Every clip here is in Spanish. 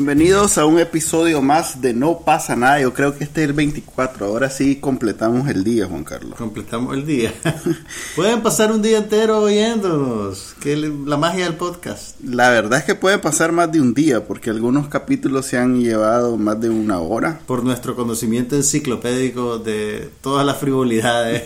Bienvenidos a un episodio más de No pasa nada. Yo creo que este es el 24. Ahora sí completamos el día, Juan Carlos. Completamos el día. pueden pasar un día entero oyéndonos. Que la magia del podcast. La verdad es que puede pasar más de un día, porque algunos capítulos se han llevado más de una hora. Por nuestro conocimiento enciclopédico de todas las frivolidades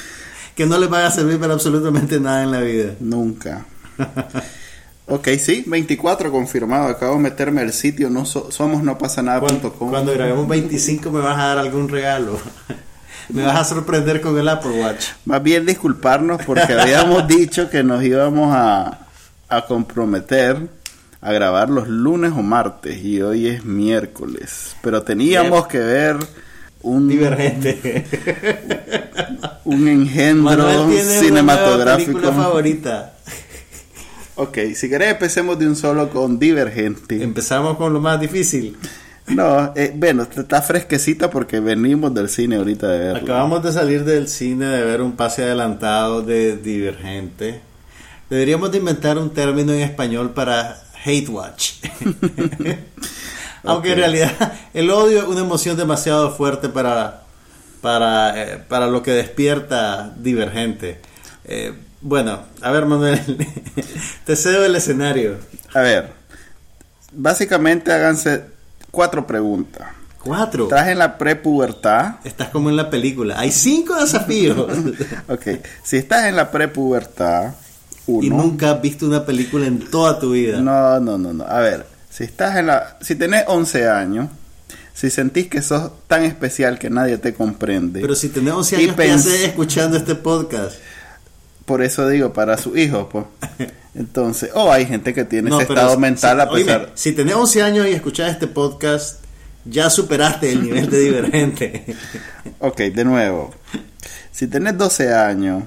que no les van a servir para absolutamente nada en la vida. Nunca. Ok, sí, 24 confirmado. Acabo de meterme al sitio no so, somosnopasanada.com. Cuando grabemos 25 me vas a dar algún regalo. me vas a sorprender con el Apple Watch. Más bien disculparnos porque habíamos dicho que nos íbamos a, a comprometer a grabar los lunes o martes y hoy es miércoles. Pero teníamos que ver un divergente un engendro cinematográfico. película favorita. Ok, si querés empecemos de un solo con Divergente. Empezamos con lo más difícil. No, eh, bueno, está fresquecita porque venimos del cine ahorita de. Acabamos de salir del cine de ver un pase adelantado de Divergente. Deberíamos de inventar un término en español para hate watch. Aunque en realidad el odio es una emoción demasiado fuerte para, para, eh, para lo que despierta Divergente. Eh, bueno, a ver, Manuel, te cedo el escenario. A ver, básicamente háganse cuatro preguntas. ¿Cuatro? Estás en la prepubertad. Estás como en la película. Hay cinco desafíos. ok, si estás en la prepubertad, uno. Y nunca has visto una película en toda tu vida. No, no, no, no. A ver, si estás en la. Si tenés 11 años, si sentís que sos tan especial que nadie te comprende. Pero si tenés 11 años, ¿qué haces escuchando este podcast? Por eso digo, para su hijo, pues. Entonces, o oh, hay gente que tiene ese estado mental a pesar. Oíme, si tenés 11 años y escuchás este podcast, ya superaste el nivel de divergente. ok, de nuevo. Si tenés 12 años,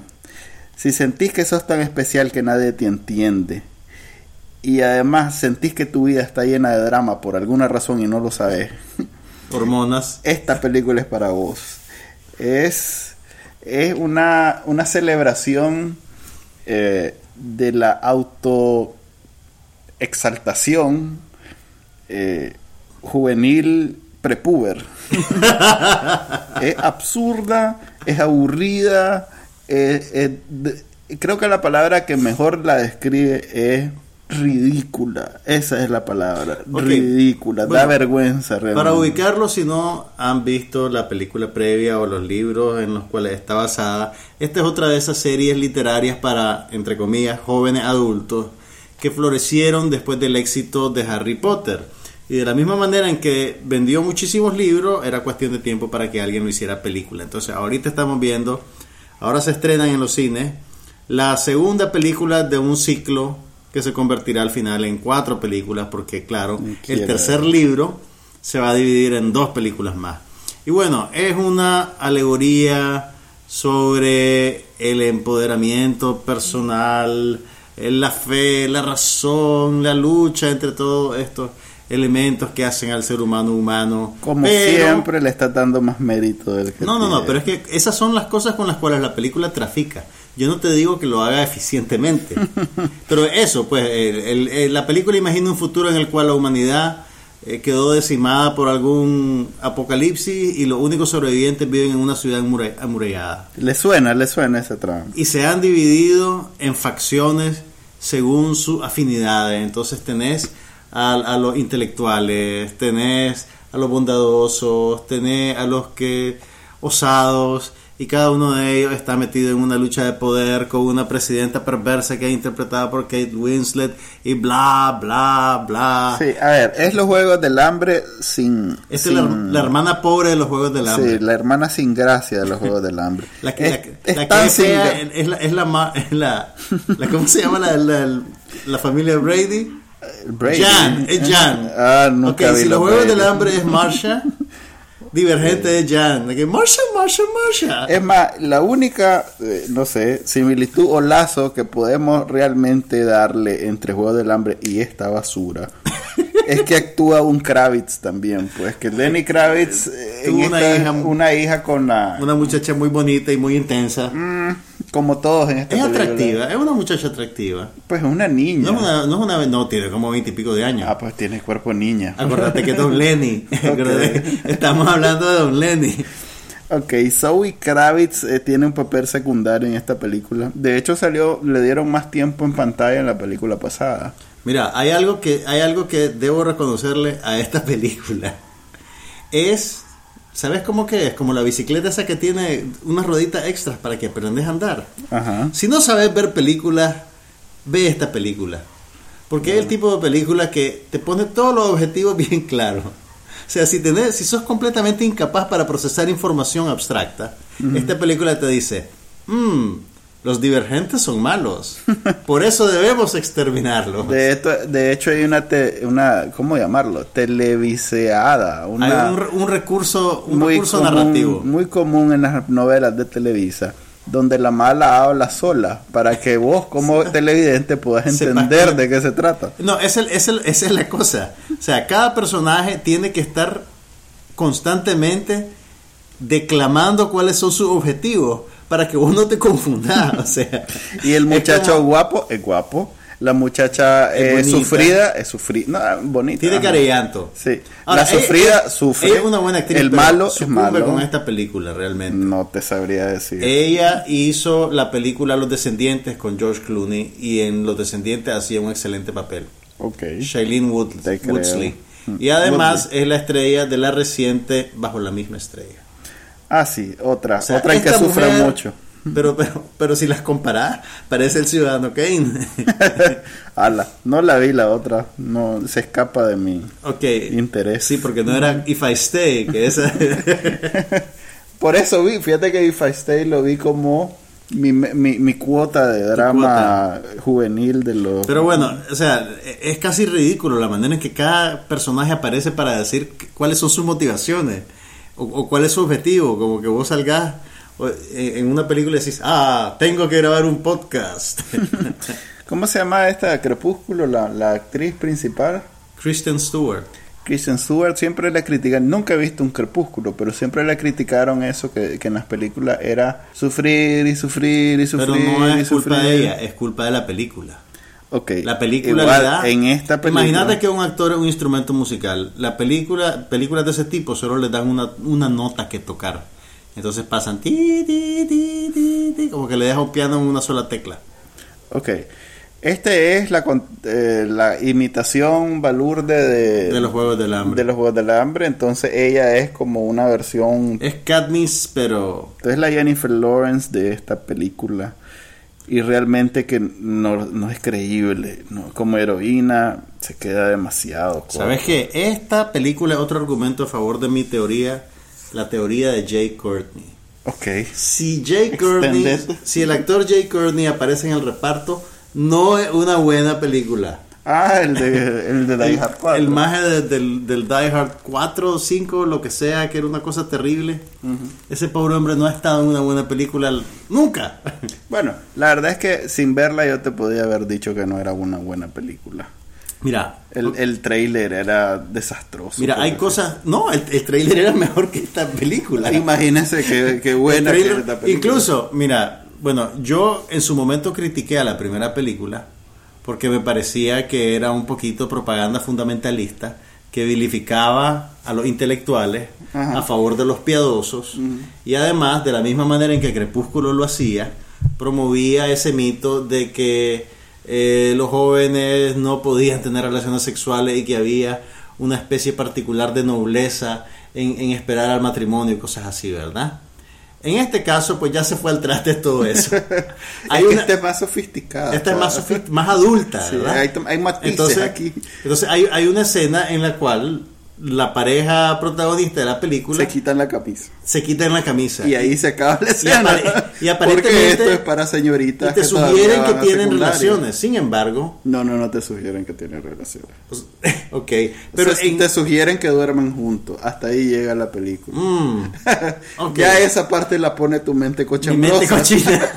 si sentís que sos tan especial que nadie te entiende, y además sentís que tu vida está llena de drama por alguna razón y no lo sabes. Hormonas. Esta película es para vos. Es es una, una celebración eh, de la auto exaltación eh, juvenil prepuber. es absurda, es aburrida, creo que la palabra que mejor la describe es ridícula. Esa es la palabra. Ridícula. da vergüenza realmente. Para ubicarlo, si no han visto la película previa o los libros en los cuales está basada, esta es otra de esas series literarias para, entre comillas, jóvenes adultos que florecieron después del éxito de Harry Potter. Y de la misma manera en que vendió muchísimos libros, era cuestión de tiempo para que alguien lo hiciera película. Entonces, ahorita estamos viendo, ahora se estrenan en los cines, la segunda película de un ciclo que se convertirá al final en cuatro películas, porque claro, el tercer libro se va a dividir en dos películas más. Y bueno, es una alegoría sobre el empoderamiento personal, la fe, la razón, la lucha entre todos estos elementos que hacen al ser humano humano. Como siempre le está dando más mérito del que No, no, no, pero es que esas son las cosas con las cuales la película trafica. Yo no te digo que lo haga eficientemente, pero eso, pues, la película imagina un futuro en el cual la humanidad eh, quedó decimada por algún apocalipsis y los únicos sobrevivientes viven en una ciudad amurallada. Le suena, le suena ese tramo. Y se han dividido en facciones según sus afinidades. Entonces tenés a, a los intelectuales, tenés a los bondadosos, tenés a los que osados y cada uno de ellos está metido en una lucha de poder con una presidenta perversa que es interpretada por Kate Winslet y bla, bla, bla. Sí, a ver, es los Juegos del Hambre sin... Es La, hermana pobre de los Juegos del Hambre. Sí, la hermana sin gracia de los Juegos del Hambre. la que es, la, que es, es, la, es, la, es la, ¿Cómo se llama la, la, familia Brady? Brady. Jan, es Jan. Ah, nunca okay, si los Juegos del Hambre es Marsha... divergente de Jan. De que Marsha, Marsha, Marsha. Es más, la única, eh, no sé, similitud o lazo que podemos realmente darle entre Juego del Hambre y esta basura es que actúa un Kravitz también, pues que Lenny Kravitz eh, en una esta- hija- una hija con la Una muchacha muy bonita y muy intensa. Mm, como todos en esta Es película. atractiva, es una muchacha atractiva. Pues una niña. No es una, no es una, no, tiene como veintipico de años. Ah, pues tiene cuerpo niña. Acuérdate que es Don Lenny. Estamos hablando de Don Lenny. Ok, Zoe Kravitz eh, tiene un papel secundario en esta película. De hecho, salió, le dieron más tiempo en pantalla en la película pasada. Mira, hay algo que hay algo que debo reconocerle a esta película. Es, ¿sabes cómo que es? Como la bicicleta esa que tiene unas rueditas extras para que aprendes a andar. Ajá. Si no sabes ver películas, ve esta película. Porque es el tipo de película que te pone todos los objetivos bien claros. O sea, si, tenés, si sos completamente incapaz para procesar información abstracta, esta película te dice, "Mm, los divergentes son malos. Por eso debemos exterminarlos. De, esto, de hecho, hay una, te- una, ¿cómo llamarlo? Televiseada. Una, Hay un, re- un recurso, un muy recurso común- narrativo. Muy común en las novelas de Televisa, donde la mala habla sola, para que vos como televidente puedas entender de qué se trata. No, es el, es el- esa es la cosa. O sea, cada personaje tiene que estar constantemente declamando cuáles son sus objetivos para que vos no te confundas. O sea, Y el muchacho como- guapo es guapo, la muchacha Es eh, sufrida es sufrida, no, bonita. tiene cara llanto. Sí. Ahora, la ella- sufrida ella- sufre. Ella es una buena actriz. El malo es malo. con esta película realmente. No te sabría decir. Ella hizo la película Los Descendientes con George Clooney y en Los Descendientes hacía un excelente papel. ok. Shailene Wood- Te creo. Woodley. Mm. Y además es la estrella de la reciente Bajo la misma estrella. Ah, sí, otra. O sea, otra en que sufre mujer- mucho. Pero, pero, pero si las comparás, parece el ciudadano Kane. Ala, no la vi la otra. No, se escapa de mi ok. interés. Sí, porque no era If I Stay, que esa. Por eso vi, fíjate que If I Stay lo vi como mi, mi, mi cuota de drama juvenil de los... Pero bueno, o sea, es casi ridículo la manera en que cada personaje aparece para decir cuáles son sus motivaciones o, o cuál es su objetivo. Como que vos salgas o, en una película y decís, ah, tengo que grabar un podcast. ¿Cómo se llama esta Crepúsculo, la, la actriz principal? Kristen Stewart. Kristen Stewart siempre la critican, nunca he visto un crepúsculo, pero siempre la criticaron eso que, que en las películas era sufrir y sufrir y sufrir Pero no y es culpa de ella, es culpa de la película. Ok. La película Igual, le da- en esta película. Imagínate que un actor es un instrumento musical. La película, películas de ese tipo solo le dan una, una nota que tocar. Entonces pasan ti, ti, ti, ti, ti, como que le deja un piano en una sola tecla. Ok. Este es la, eh, la imitación balurde de, De los Juegos del Hambre. de los Juegos del Hambre. Entonces ella es como una versión. Es Katniss, pero Es la Jennifer Lawrence de esta película. Y realmente que no, no es creíble. ¿no? Como heroína se queda demasiado. ¿sabes qué? Esta película es otro argumento a favor de mi teoría, la teoría de Jay Courtney. Ok. Si Jay Courtney, si el actor Jay Courtney aparece en el reparto, no es una buena película. Ah, el de, el de Die Hard 4. el maje de- del, del Die Hard 4 o 5, lo que sea, que era una cosa terrible. Ese pobre hombre no ha estado en una buena película nunca. Bueno, la verdad es que sin verla yo te podía haber dicho que no era una buena película. Mira, El, el trailer era desastroso. mira, hay Porque- cosas. No, el, el trailer era mejor que esta película. Imagínense qué, qué buena que trailer- es esta película. Incluso, mira, bueno, yo en su momento critiqué a la primera película porque me parecía que era un poquito propaganda fundamentalista que vilificaba a los intelectuales Ajá. a favor de los piadosos y además de la misma manera en que Crepúsculo lo hacía promovía ese mito de que eh, los jóvenes no podían tener relaciones sexuales y que había una especie particular de nobleza en, en esperar al matrimonio y cosas así, ¿verdad? En este caso, pues ya se fue al traste todo eso. Hay es que una- esta es más sofisticada. esta es más, sofi- más adulta, Sí, ¿verdad? hay, hay matices entonces, aquí. entonces hay, hay una escena en la cual la pareja protagonista de la película Se quitan la camisa. se quitan la camisa. Y ahí se acaba la escena. apare- y Porque aparentemente- esto es para señoritas y te que sugieren que tienen relaciones. Sin embargo, No, no, no te sugieren que tienen relaciones. pues, ok. Pero Pero en- te sugieren que duermen juntos. Hasta ahí llega la película. Mm. Ya esa parte la pone tu mente mi cochambrosa. mente cochina.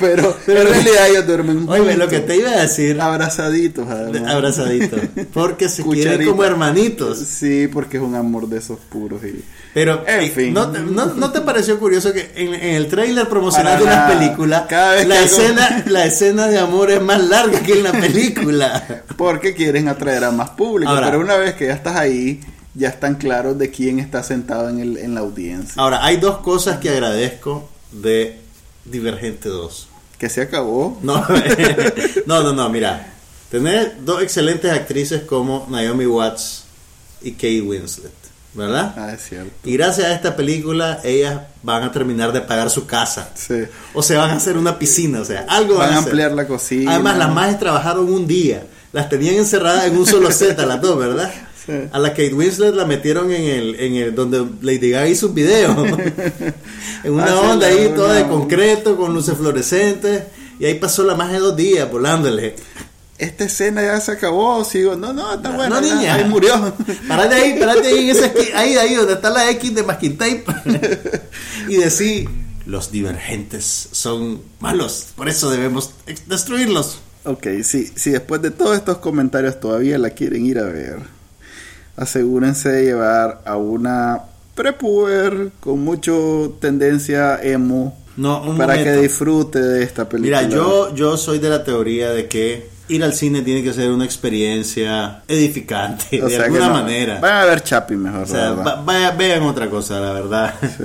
Pero, Pero- en realidad ellos duermen juntos. Oye, lo que te iba a decir, Abrazaditos, además. abrazadito, porque se quieren como hermanitos. Sí, porque es un amor de esos puros. Y... Pero, En eh, fin. ¿no, te, no, no te pareció curioso que en, en el tráiler promocional Para de nada. película, la, escena, la escena de amor es más larga que en la película? Porque quieren atraer a más público. Ahora- pero una vez que ya estás ahí, ya están claros de quién está sentado en, el, en la audiencia. Ahora, hay dos cosas que agradezco de Divergente 2. Que se acabó. No, no, no, no, mira. Tener dos excelentes actrices como Naomi Watts y Kate Winslet, ¿verdad? Ah, es cierto. Y gracias a esta película, ellas van a terminar de pagar su casa. Sí. O se van a hacer una piscina, o sea, algo van, Van a hacer. ampliar la cocina. Además, las majes trabajaron un día. Las tenían encerradas en un solo set a las dos, ¿verdad? Sí. A la Kate Winslet la metieron en el, en el donde Lady Gaga hizo un video. en una Ah, sí, onda ahí toda de concreto, con luces fluorescentes. Y ahí pasó la más de dos días volándole. Esta escena ya se acabó. Sigo. No, no, está No, buena. no, niña. Ahí murió. Parate ahí, parate ahí en esa esqui- ahí, ahí donde está la X de masking tape. y decir, los divergentes son malos, por eso debemos destruirlos. Ok, sí, si después de todos estos comentarios todavía la quieren ir a ver, asegúrense de llevar a una prepuber con mucho tendencia emo No, un para momento. que disfrute de esta película. Mira, yo, yo soy de la teoría de que ir al cine tiene que ser una experiencia edificante, O de alguna no, manera. Van a ver Chapi mejor, o sea, va- vaya- vean otra cosa, la verdad. Sí.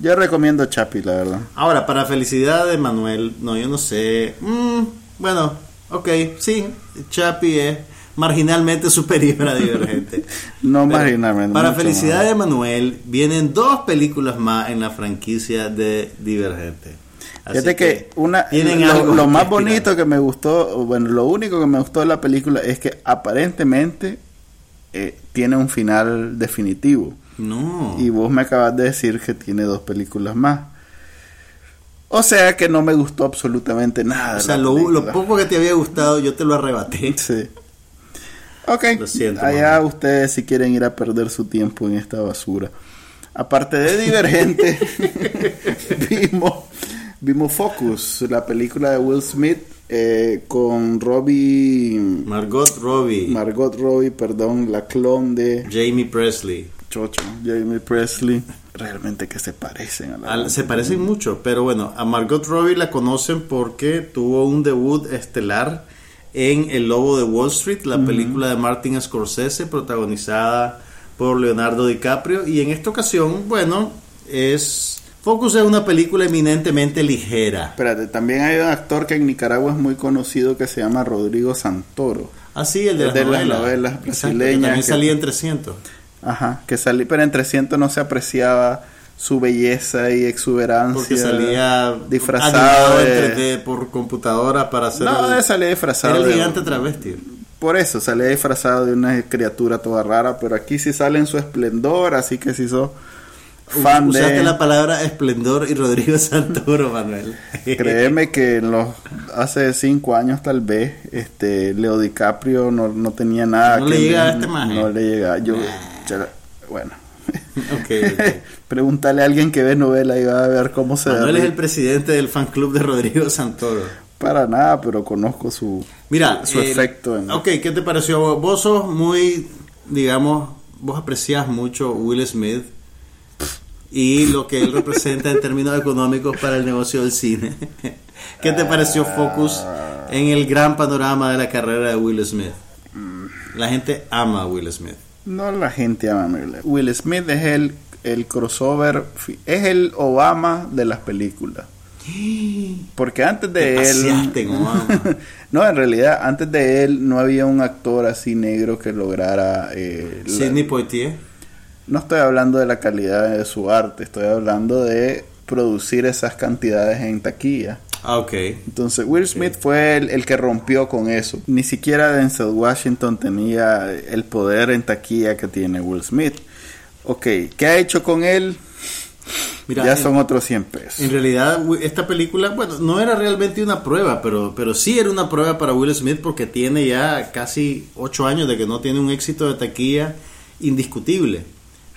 Yo recomiendo Chapi, la verdad. Ahora, para felicidad de Manuel, no, yo no sé. Mm, bueno, ok, sí, Chapi es marginalmente superior a Divergente. No Pero marginalmente. Para felicidad más. de Manuel, vienen dos películas más en la franquicia de Divergente. Así Fíjate que una tienen lo, algo lo que más bonito que me gustó, bueno, lo único que me gustó de la película es que aparentemente eh, tiene un final definitivo. No. Y vos me acabas de decir que tiene dos películas más. O sea que no me gustó absolutamente nada. o sea, lo, lo poco que te había gustado, yo te lo arrebaté. Sí. Ok. Lo siento, Allá mamá. ustedes si quieren ir a perder su tiempo en esta basura. Aparte de Divergente, vimos, vimos Focus, la película de Will Smith eh, con Robbie, Margot Robbie, Margot Robbie, perdón, la clon de Jamie Presley. Chocho, Jamie Presley. Realmente que se parecen a la Al- se parecen mucho, pero bueno, a Margot Robbie la conocen porque tuvo un debut estelar en El Lobo de Wall Street, la película de Martin Scorsese, protagonizada por Leonardo DiCaprio. Y en esta ocasión, bueno, es. Focus es una película eminentemente ligera. Espérate, también hay un actor que en Nicaragua es muy conocido que se llama Rodrigo Santoro. Así, el de, El las de las novelas. Exacto, que brasileñas También que- salía en 300. Ajá, que salí, pero en 300 no se apreciaba su belleza y exuberancia. Porque salía disfrazado de... 3D por computadora para hacer. No, el- salir disfrazado. Era el de- gigante travesti. Por eso, salía disfrazado de una criatura toda rara, pero aquí sí sale en su esplendor, así que si sos fan Usaste de... la palabra esplendor y Rodrigo Santoro, Manuel. Créeme que en los hace cinco años tal vez, este Leo DiCaprio no, no tenía nada No que le llegaba a este maje. No le llegaba. Yo, Nah. bueno, Ok, ok. pregúntale a alguien que ve novela y va a ver cómo se Manuel es derrite. el presidente del fan club de Rodrigo Santoro. Para nada, pero conozco su, Mira, su efecto. En... Ok, ¿qué te pareció? Vos sos muy, digamos, vos aprecias mucho Will Smith y lo que él representa en términos económicos para el negocio del cine. ¿Qué te pareció Focus en el gran panorama de la carrera de Will Smith? La gente ama a Will Smith. No la gente ama a Will Will Smith es el, el crossover, es el Obama de las películas. Porque antes de Te él... no, en realidad, antes de él no había un actor así negro que lograra... eh, la- Sidney Poitier. No estoy hablando de la calidad de su arte, estoy hablando de producir esas cantidades en taquilla. Ah, ok. Entonces Will Smith fue el, el que rompió con eso. Ni siquiera Denzel Washington tenía el poder en taquilla que tiene Will Smith. Ok, ¿qué ha hecho con él? Mira, ya en- son otros 100 pesos. En realidad, esta película, bueno, no era realmente una prueba, pero, pero sí era una prueba para Will Smith porque tiene ya casi ocho años de que no tiene un éxito de taquilla indiscutible.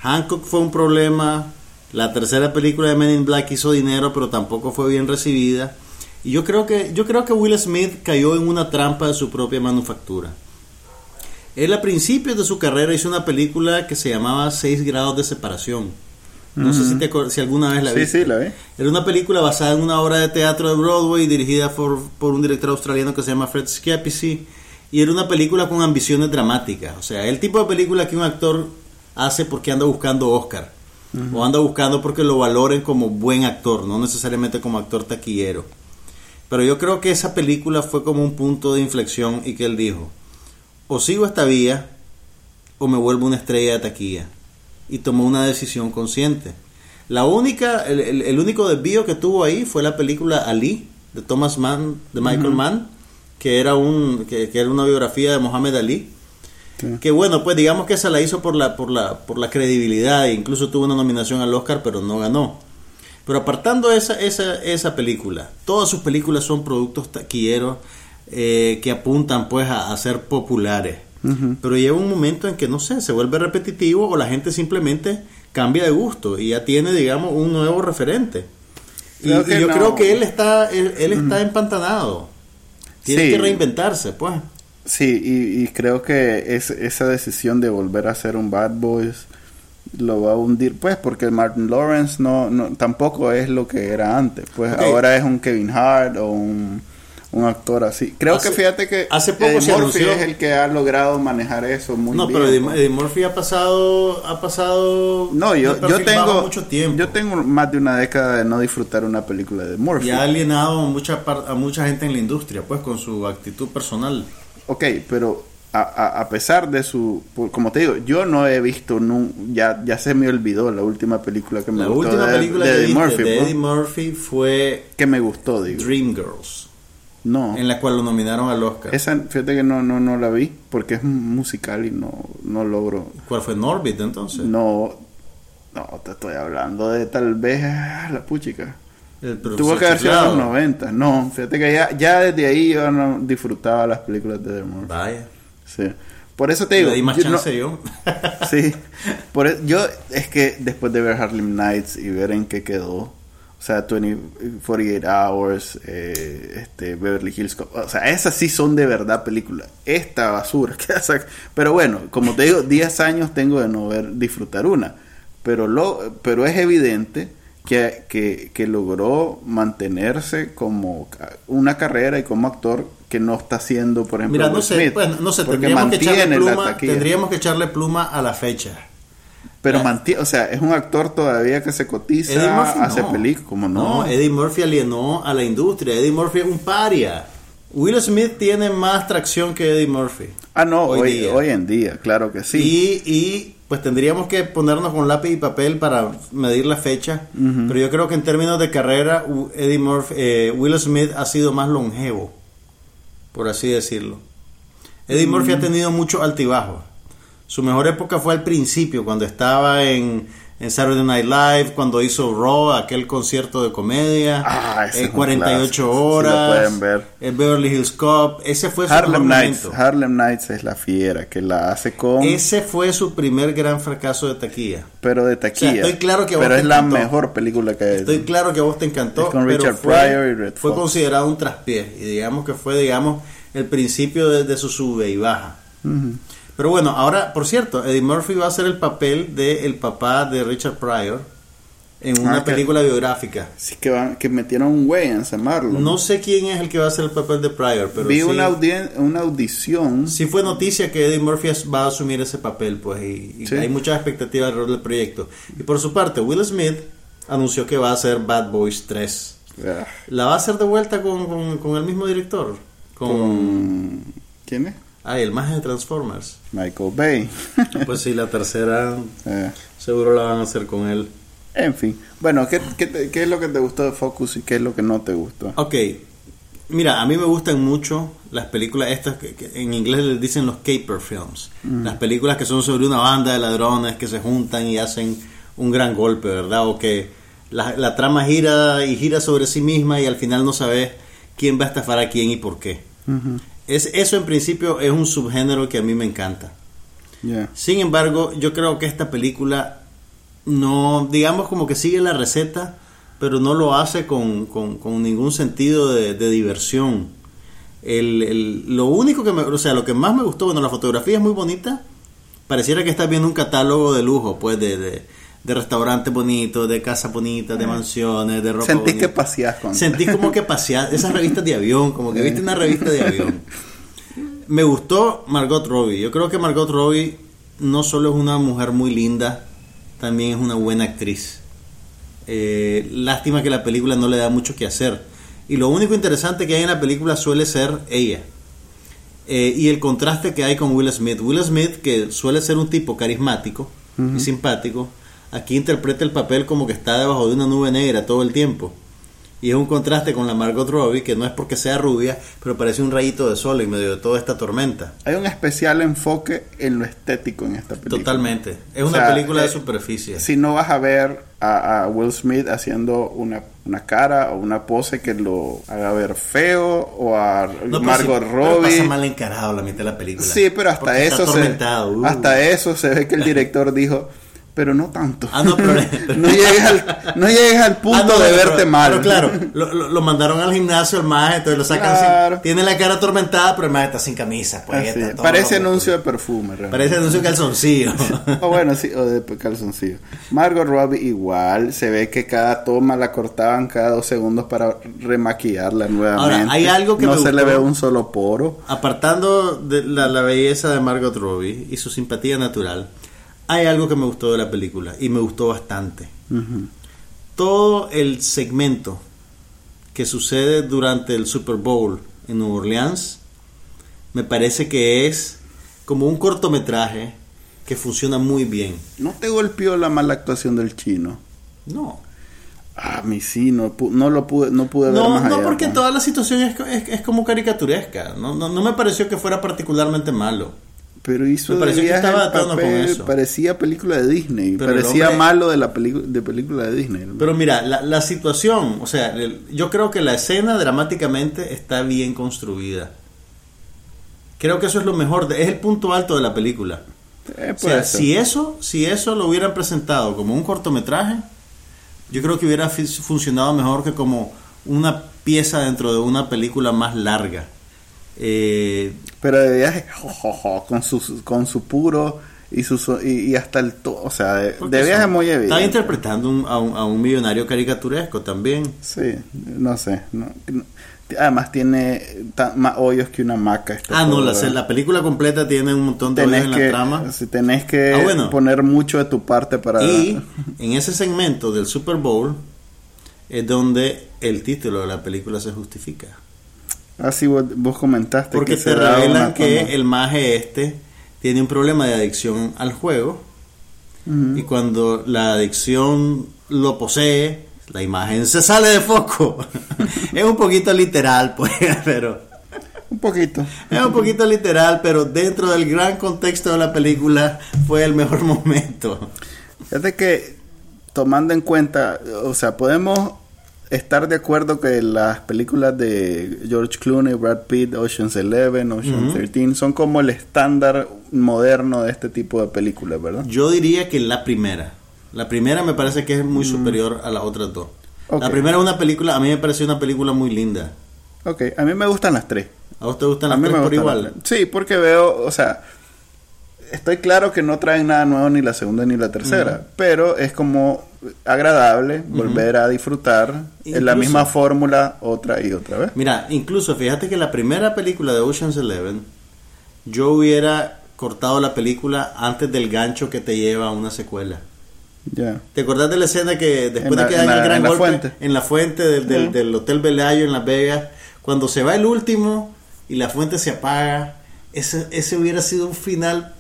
Hancock fue un problema, la tercera película de Men in Black hizo dinero, pero tampoco fue bien recibida. Y yo creo que, yo creo que Will Smith cayó en una trampa de su propia manufactura. Él a principios de su carrera hizo una película que se llamaba Seis grados de separación. No sé si, te, si alguna vez la Sí, viste. sí, la ve. Era una película basada en una obra de teatro de Broadway dirigida por, por un director australiano que se llama Fred Schiappi y era una película con ambiciones dramáticas. O sea, el tipo de película que un actor hace porque anda buscando Oscar o anda buscando porque lo valoren como buen actor, no necesariamente como actor taquillero. Pero yo creo que esa película fue como un punto de inflexión y que él dijo, o sigo esta vía o me vuelvo una estrella de taquilla. Y tomó una decisión consciente. La única, el, el- el único desvío que tuvo ahí fue la película Ali de Thomas Mann, de Michael Mann, que era un, que, que era una biografía de Mohamed Ali. Sí. Que bueno, pues digamos que esa la hizo por la, por la, por la credibilidad, e incluso tuvo una nominación al Oscar, pero no ganó. Pero apartando esa, esa, esa película, todas sus películas son productos taquilleros eh, que apuntan pues a, a ser populares. Pero llega un momento en que, no sé, se vuelve repetitivo o la gente simplemente cambia de gusto y ya tiene, digamos, un nuevo referente. Y, Creo y que yo no. creo que él está, él, él está empantanado. Tiene Sí. que reinventarse, pues. Sí, y, y creo que es, esa decisión de volver a ser un Bad Boys lo va a hundir, pues, porque Martin Lawrence no, no tampoco es lo que era antes. Pues ahora es un Kevin Hart o un, un actor así. Creo Hace- que fíjate que hace poco Eddie se Murphy anunció- es el que ha logrado manejar eso muy no, bien. pero Eddie. Eddie Murphy ha pasado, ha pasado No, yo, yo tengo mucho tiempo. yo tengo más de una década de no disfrutar una película de Murphy. y ha alienado a mucha, a mucha gente en la industria, pues, con su actitud personal. Ok, pero a, a, a pesar de su... Como te digo, yo no he visto... nun- ya, ya se me olvidó la última película que me La gustó última de, película de Eddie Murphy. de Eddie Murphy fue que me gustó, digo. Dreamgirls, No. en la cual lo nominaron al Oscar. Esa, fíjate que no, no, no la vi porque es musical y no, no logro... ¿Cuál fue Norbit entonces? No... No, te estoy hablando de tal vez ah, la puchica. El Tuvo que haber sido en los Chiflado. 90. No, fíjate que ya, ya desde ahí yo no disfrutaba las películas de Murphy. Vaya. Sí. Por eso te digo... Le di más yo no- chance yo. Sí, por e- yo es que después de ver Harlem Nights y ver en qué quedó, o sea, 20, 48 Hours, eh, este, Beverly Hills Cop, o sea, esas sí son de verdad películas. Esta basura que saca- Pero bueno, como te digo, 10 años tengo de no ver disfrutar una, pero lo pero es evidente que, que, que logró mantenerse como una carrera y como actor que no está haciendo, por ejemplo, Mira, no Will sé, Smith, no sé, tendríamos que, echarle pluma, tendríamos que echarle pluma a la fecha. Pero Ya. mantiene, o sea, es un actor todavía que se cotiza, Murphy hace no. películas, como no. Eddie Murphy alienó a la industria. Eddie Murphy es un paria. Will Smith tiene más tracción que Eddie Murphy. ah, no, hoy hoy, hoy en día, claro que sí. Y, y, pues tendríamos que ponernos con lápiz y papel para medir la fecha. Pero yo creo que en términos de carrera, Eddie Murphy, eh, Will Smith ha sido más longevo, por así decirlo. Eddie Murphy ha tenido muchos altibajos. Su mejor época fue al principio, cuando estaba en, en Saturday Night Live, cuando hizo Raw, aquel concierto de comedia, Ah, eh, es un 48 clásico, sí lo horas, pueden ver. el Beverly Hills Cop, ese fue su Harlem Nights, momento. Harlem Nights es la fiera que la hace con, Ese fue su primer gran fracaso de taquilla. pero de taquilla. O sea, estoy claro que a vos pero te es la mejor película que hay. Estoy claro que a vos te encantó, Es con pero Richard fue, Pryor y Red fue Fox. considerado un traspié y digamos que fue digamos el principio de, de su sube y baja. Ujú. Pero bueno, ahora, por cierto, Eddie Murphy va a hacer el papel de el papá de Richard Pryor en una Ah, que- película biográfica. Sí, que, van, que metieron un güey en Marlon. No sé quién es el que va a hacer el papel de Pryor, pero Vi sí, una, audien- una audición. sí fue noticia que Eddie Murphy va a asumir ese papel, pues, y, y Sí. hay mucha expectativa alrededor del proyecto. Y por su parte, Will Smith anunció que va a hacer Bad Boys 3. Ah, ¿La va a hacer de vuelta con, con- con el mismo director? Con... con- ¿Quién es? Ah, el más de Transformers. Michael Bay. Pues sí, la tercera Eh, seguro la van a hacer con él. En fin. Bueno, ¿qué, qué, te- qué es lo que te gustó de Focus y qué es lo que no te gustó? Ok, mira, a mí me gustan mucho las películas estas que, que en inglés les dicen los caper films. Las películas que son sobre una banda de ladrones que se juntan y hacen un gran golpe, ¿verdad? O que la, la trama gira y gira sobre sí misma y al final no sabes quién va a estafar a quién y por qué. Es, eso en principio es un subgénero que a mí me encanta. Sin embargo, yo creo que esta película no, digamos como que sigue la receta, pero no lo hace con, con- con ningún sentido de, de diversión. El, el- lo único que me, o sea, lo que más me gustó, bueno, la fotografía es muy bonita. Pareciera que estás viendo un catálogo de lujo, pues, de, de, de restaurantes bonitos, de casas bonitas, de mansiones, de ropa Sentís bonita. que paseás con... Sentís como que pasear esas revistas de avión, como que viste una revista de avión. Me gustó Margot Robbie. Yo creo que Margot Robbie no solo es una mujer muy linda, también es una buena actriz. Eh, lástima que la película no le da mucho que hacer. Y lo único interesante que hay en la película suele ser ella. Eh, y el contraste que hay con Will Smith. Will Smith, que suele ser un tipo carismático y simpático, aquí interpreta el papel como que está debajo de una nube negra todo el tiempo. Y es un contraste con la Margot Robbie, que no es porque sea rubia, pero parece un rayito de sol en medio de toda esta tormenta. Hay un especial enfoque en lo estético en esta película. Totalmente. Es O una sea, película de eh, superficie. Si no vas a ver a, a Will Smith haciendo una, una cara o una pose que lo haga ver feo o a No, Margot sí, pero Robbie. pasa mal encarado la mitad de la película. Sí, pero hasta Porque está eso se, uh. hasta eso se ve que el director dijo, pero no tanto. Ah, no, pero- no llegues al, no llegues al punto Ah, no, de pero- verte mal. Pero claro, lo, lo- lo mandaron al gimnasio, el maje, entonces lo sacan Claro. sin- Tiene la cara atormentada, pero el maje está sin camisa. Pues, Así, está todo parece loco, anuncio pues. de perfume. realmente. Parece anuncio de calzoncillo. O bueno, sí, o de calzoncillo. Margot Robbie igual, se ve que cada toma la cortaban cada dos segundos para remaquillarla nuevamente. Ahora, hay algo que no me se le ve un solo poro. Apartando de la, la belleza de Margot Robbie y su simpatía natural, hay algo que me gustó de la película y me gustó bastante. Todo el segmento que sucede durante el Super Bowl en Nueva Orleans me parece que es como un cortometraje que funciona muy bien. ¿No te golpeó la mala actuación del chino? No, Ah, mi sí, no, no lo pude, no pude ver no, más no allá, porque pues. toda la situación es, es- es como caricaturesca. No, no, no me pareció que fuera particularmente malo. Pero hizo Me de que estaba con eso. parecía película de Disney, Pero parecía hombre- malo de la película de película de Disney. Pero mira, la, la situación, o sea, el- yo creo que la escena dramáticamente está bien construida. Creo que eso es lo mejor, de- es el punto alto de la película. Eh, O sea, si eso, si eso lo hubieran presentado como un cortometraje, yo creo que hubiera funcionado mejor que como una pieza dentro de una película más larga. Eh, Pero de viaje, jo, jo, jo, con su, con su puro y, su, y, y hasta el... to- o sea, de, de viaje son- muy evidente. interpretando un- a, un, a un millonario caricaturesco también. Sí, no sé. no- no- además tiene más hoyos que una maca. este Ah, no, la, la película completa tiene un montón de hoyos en la trama. si tenés que Ah, bueno. poner mucho de tu parte para... Y en ese segmento del Super Bowl es donde el título de la película se justifica. Así Ah, vos, vos comentaste Porque que se da revelan una que el maje este tiene un problema de adicción al juego y cuando la adicción lo posee, la imagen se sale de foco. es un poquito literal, pues, pero Un poquito. es un poquito literal, pero dentro del gran contexto de la película fue el mejor momento. Fíjate que tomando en cuenta, o sea, podemos estar de acuerdo que las películas de George Clooney, Brad Pitt, Ocean's Eleven, Ocean's Ujú. 13 son como el estándar moderno de este tipo de películas, ¿verdad? Yo diría que la primera. La primera me parece que es muy superior a las otras dos. Mm. La primera es una película, a mí me pareció una película muy linda. Ok, a mí me gustan las tres. ¿A vos te gustan a las mí tres me por igual? las. Sí, porque veo, o sea, estoy claro que no traen nada nuevo ni la segunda ni la tercera, pero es como agradable volver a disfrutar en la misma fórmula otra y otra vez. Mira, incluso fíjate que la primera película de Ocean's Eleven, yo hubiera cortado la película antes del gancho que te lleva a una secuela. Ya. ¿Te acordás de la escena que después la- de que dan el gran en la golpe fuente. en la fuente del, del Hotel Belayo en Las Vegas, cuando se va el último y la fuente se apaga, ese, ese hubiera sido un final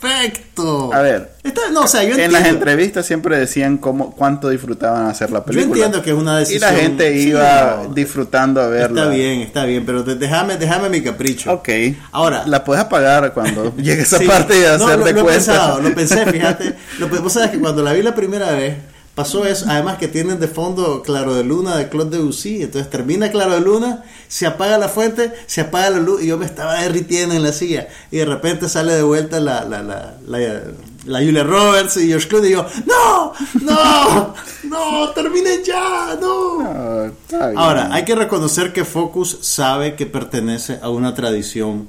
perfecto. A ver, Está- no, o sea, yo en entiendo. las entrevistas siempre decían cómo, cuánto disfrutaban hacer la Yo película. entiendo que es una y decisión. la gente Sí, iba no, disfrutando a verla. Está bien, está bien, pero déjame, déjame mi capricho. Ok. Ahora, La puedes apagar cuando llegue esa Sí. parte y No, hacer lo, de lo he cuenta. pensado, lo pensé, fíjate. Lo, vos sabes que cuando la vi la primera vez, pasó eso. Además que tienen de fondo Claro de Luna de Claude Debussy. Entonces termina Claro de Luna, se apaga la fuente, se apaga la luz y yo me estaba derritiendo en la silla. Y de repente sale de vuelta la, la, la, la, la Julia Roberts y George Clooney y yo, ¡No! ¡No! ¡No! ¡Terminen ya! ¡No! Ah, bien. Ahora, hay que reconocer que Focus sabe que pertenece a una tradición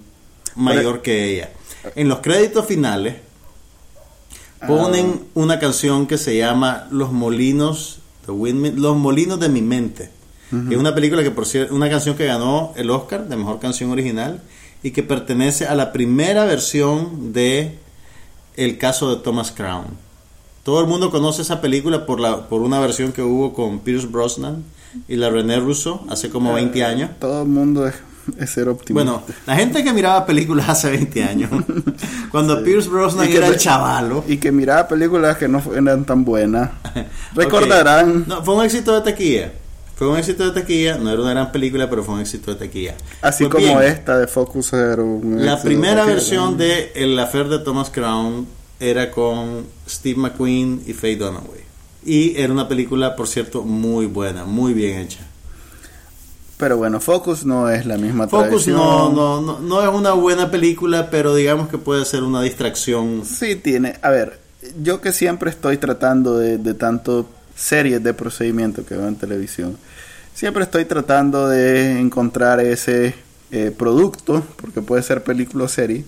mayor que ella. En los créditos finales ponen una canción que se llama Los Molinos, The Windmill- Los Molinos de mi mente. es una película que por cierto, una canción que ganó el Oscar de mejor canción original y que pertenece a la primera versión de El caso de Thomas Crown. Todo el mundo conoce esa película por la por una versión que hubo con Pierce Brosnan y la René Russo hace como 20 años. Todo el mundo es, es ser optimista. Bueno, la gente que miraba películas hace 20 años, cuando Pierce Brosnan que era el chavalo, Y que miraba películas que no eran tan buenas. Recordarán. No, fue un éxito de taquilla. Fue un éxito de taquilla, no era una gran película, pero fue un éxito de taquilla. Así como bien, esta de Focus era un La primera de- versión de El Affair de Thomas Crown era con Steve McQueen y Faye Dunaway. Y era una película, por cierto, muy buena, muy bien hecha. Pero bueno, Focus no es la misma Focus tradición. no, no, no, no es una buena película, pero digamos que puede ser una distracción. Sí tiene. A ver, yo que siempre estoy tratando de, de tanto series de procedimiento que veo en televisión, siempre estoy tratando de encontrar ese eh, producto, porque puede ser película o serie,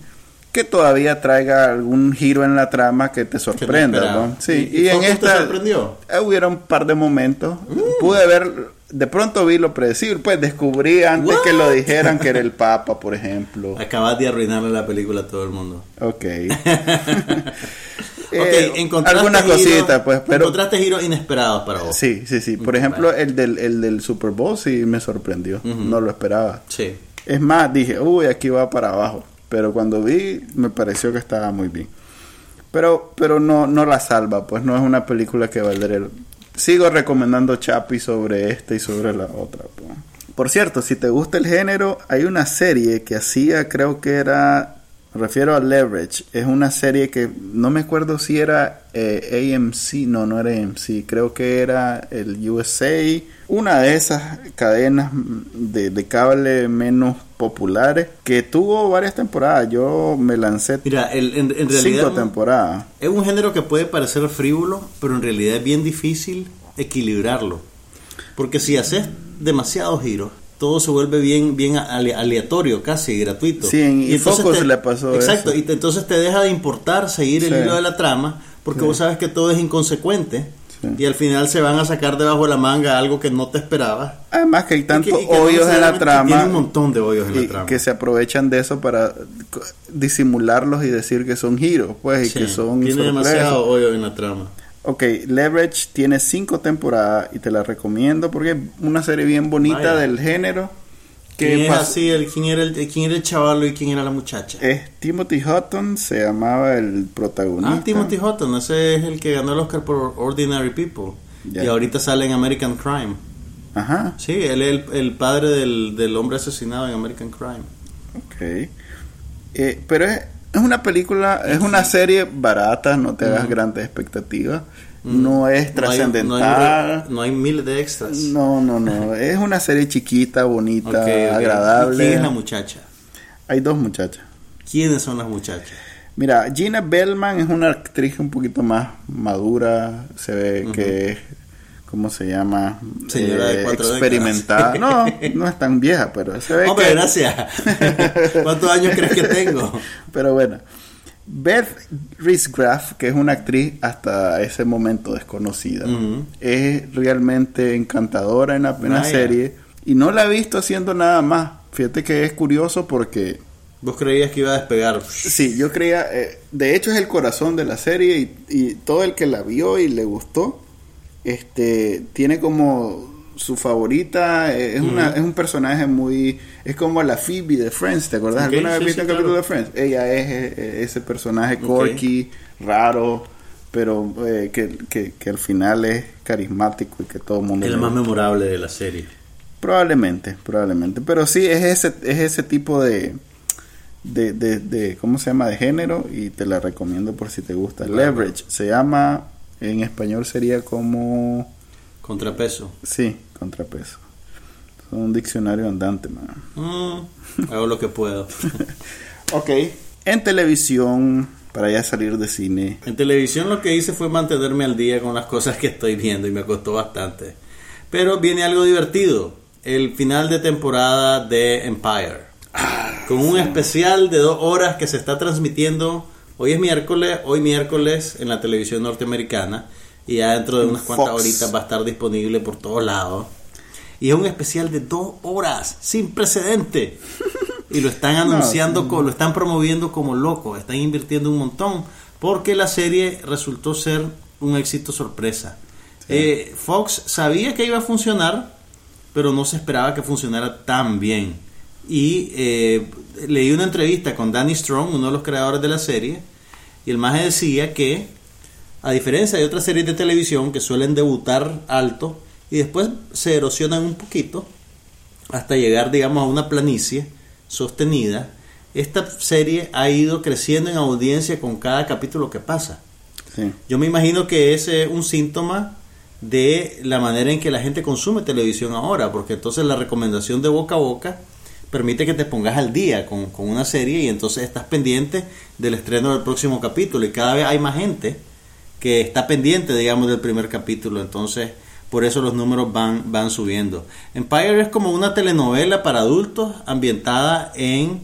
que todavía traiga algún giro en la trama que te sorprenda. Sí, ¿Y- en Focus te esta sorprendió? eh, hubieron un par de momentos. Mm. Pude ver, de pronto vi lo predecible, pues descubrí antes que lo dijeran que era el Papa, por ejemplo. Acabas de arruinarle la película a todo el mundo. Ok. ok, Eh, encontraste algunas cositas, pues, pero Encontraste giros inesperados para vos. sí, sí, sí. Por ejemplo, el del, el del Super Bowl sí me sorprendió. No lo esperaba. Sí. Es más, dije, uy, aquí va para abajo. Pero cuando vi, me pareció que estaba muy bien. Pero, pero no, no la salva, pues no es una película que valdría. Sigo recomendando Chapi sobre esta y sobre la otra. Por cierto, si te gusta el género, hay una serie que hacía, creo que era, me refiero a Leverage, es una serie que no me acuerdo si era eh, AMC, no, no era AMC, creo que era el USA, una de esas cadenas de, de cable menos populares que tuvo varias temporadas. Yo me lancé Mira, el- en, en realidad cinco temporadas. es un género que puede parecer frívolo, pero en realidad es bien difícil equilibrarlo. Porque si haces demasiados giros, todo se vuelve bien, bien ale- aleatorio, casi gratuito. Sí, en- y entonces Focus le pasó Exacto, eso. y te- entonces te deja de importar seguir el hilo de la trama, porque Sí. vos sabes que todo es inconsecuente. Sí. Y al final se van a sacar debajo de la manga algo que no te esperabas. Además que hay tantos hoyos en la trama. Tiene un montón de hoyos en y la trama. que se aprovechan de eso para disimularlos y decir que son giros, pues, y que son tiene sorpresas. demasiado hoyo en la trama. Ok, Leverage tiene cinco temporadas y te la recomiendo porque es una serie bien bonita Vaya. del género. ¿Quién Que es pas- así? El, ¿quién, era el, ¿Quién era el chavalo y quién era la muchacha? es Timothy Hutton, se llamaba el protagonista. Ah, Timothy Hutton, ese es el que ganó el Oscar por Ordinary People. Ya. Y ahorita sale en American Crime. Ajá, Sí, él es el, el padre del, del hombre asesinado en American Crime. ok. Eh, pero es, es una película, es una serie barata, no te hagas grandes expectativas. No es No hay- trascendental. No hay, no hay miles de extras. No, no, no. Es una serie chiquita, bonita, agradable. ¿Y ¿Quién es la muchacha? Hay dos muchachas. ¿Quiénes son las muchachas? Mira, Gina Bellman es una actriz un poquito más madura. Se ve que es, ¿cómo se llama? Eh, Señora de cuatro experimentada. No, no es tan vieja, pero se ve Hombre, que. gracias. ¿Cuántos años crees que tengo? Pero bueno. Beth Riesgraf, que es una actriz hasta ese momento desconocida, es realmente encantadora en la, en la Vaya. serie y no la he visto haciendo nada más. Fíjate que es curioso porque ¿Vos creías que iba a despegar? sí, yo creía, eh, de hecho es el corazón de la serie y, y todo el que la vio y le gustó, este, tiene como su favorita eh, es, una, es un personaje muy... Es como la Phoebe de Friends, ¿te acuerdas? ¿Alguna vez viste sí, capítulo claro. de Friends? Ella es ese personaje quirky, raro, pero eh, que, que, que al final es carismático y que todo el mundo... Es la más memorable de la serie. Probablemente, probablemente. Pero sí, es ese, es ese tipo de, de, de, de- ¿cómo se llama? De género y te la recomiendo por si te gusta. Leverage, se llama, en español sería como, Contrapeso. sí, contrapeso. Es un diccionario andante, man. Mm, hago lo que puedo. Ok. En televisión, para ya salir de cine. En televisión lo que hice fue mantenerme al día con las cosas que estoy viendo y me costó bastante. Pero viene algo divertido. El final de temporada de Empire. Con un especial de dos horas que se está transmitiendo. Hoy es miércoles, hoy miércoles en la televisión norteamericana. Y ya dentro de unas cuantas horitas va a estar disponible por todos lados. Y es un especial de dos horas, sin precedente. Y lo están anunciando, co- lo están promoviendo como loco, están invirtiendo un montón, porque la serie resultó ser un éxito sorpresa. Eh, Fox sabía que iba a funcionar, pero no se esperaba que funcionara tan bien. Y eh, leí una entrevista con Danny Strong, uno de los creadores de la serie, y el maje decía que, a diferencia de otras series de televisión que suelen debutar alto y después se erosionan un poquito hasta llegar, digamos, a una planicie sostenida, esta serie ha ido creciendo en audiencia con cada capítulo que pasa. Sí. Yo me imagino que ese es un síntoma de la manera en que la gente consume televisión ahora, porque entonces la recomendación de boca a boca permite que te pongas al día con, con una serie y entonces estás pendiente del estreno del próximo capítulo y cada vez hay más gente que está pendiente, digamos, del primer capítulo, entonces por eso los números van, van subiendo. Empire es como una telenovela para adultos ambientada en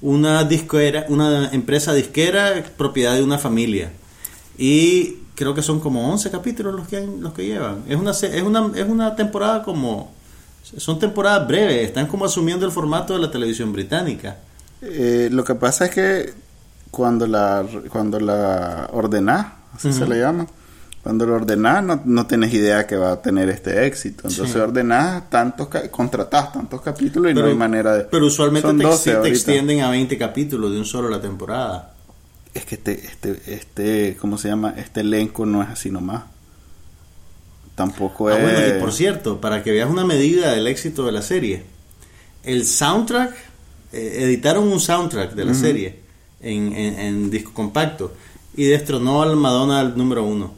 una disquera, una empresa disquera propiedad de una familia. Y creo que son como 11 capítulos los que los que llevan. Es una es una es una temporada como son temporadas breves, están como asumiendo el formato de la televisión británica. Eh, lo que pasa es que cuando la cuando la ordenás, así se Ujú. le llama, cuando lo ordenás no, no tienes idea que va a tener este éxito. Entonces Sí. ordenás tantos, contratás tantos capítulos y no hay manera de... pero usualmente te, 12 te extienden a 20 capítulos de un solo la temporada. Es que este, este, este, ¿cómo se llama? Este elenco no es así nomás. Tampoco Ah, es... bueno, y por cierto, para que veas una medida del éxito de la serie, el soundtrack, eh, editaron un soundtrack de la serie en, en- en disco compacto y destronó al Madonna al número uno.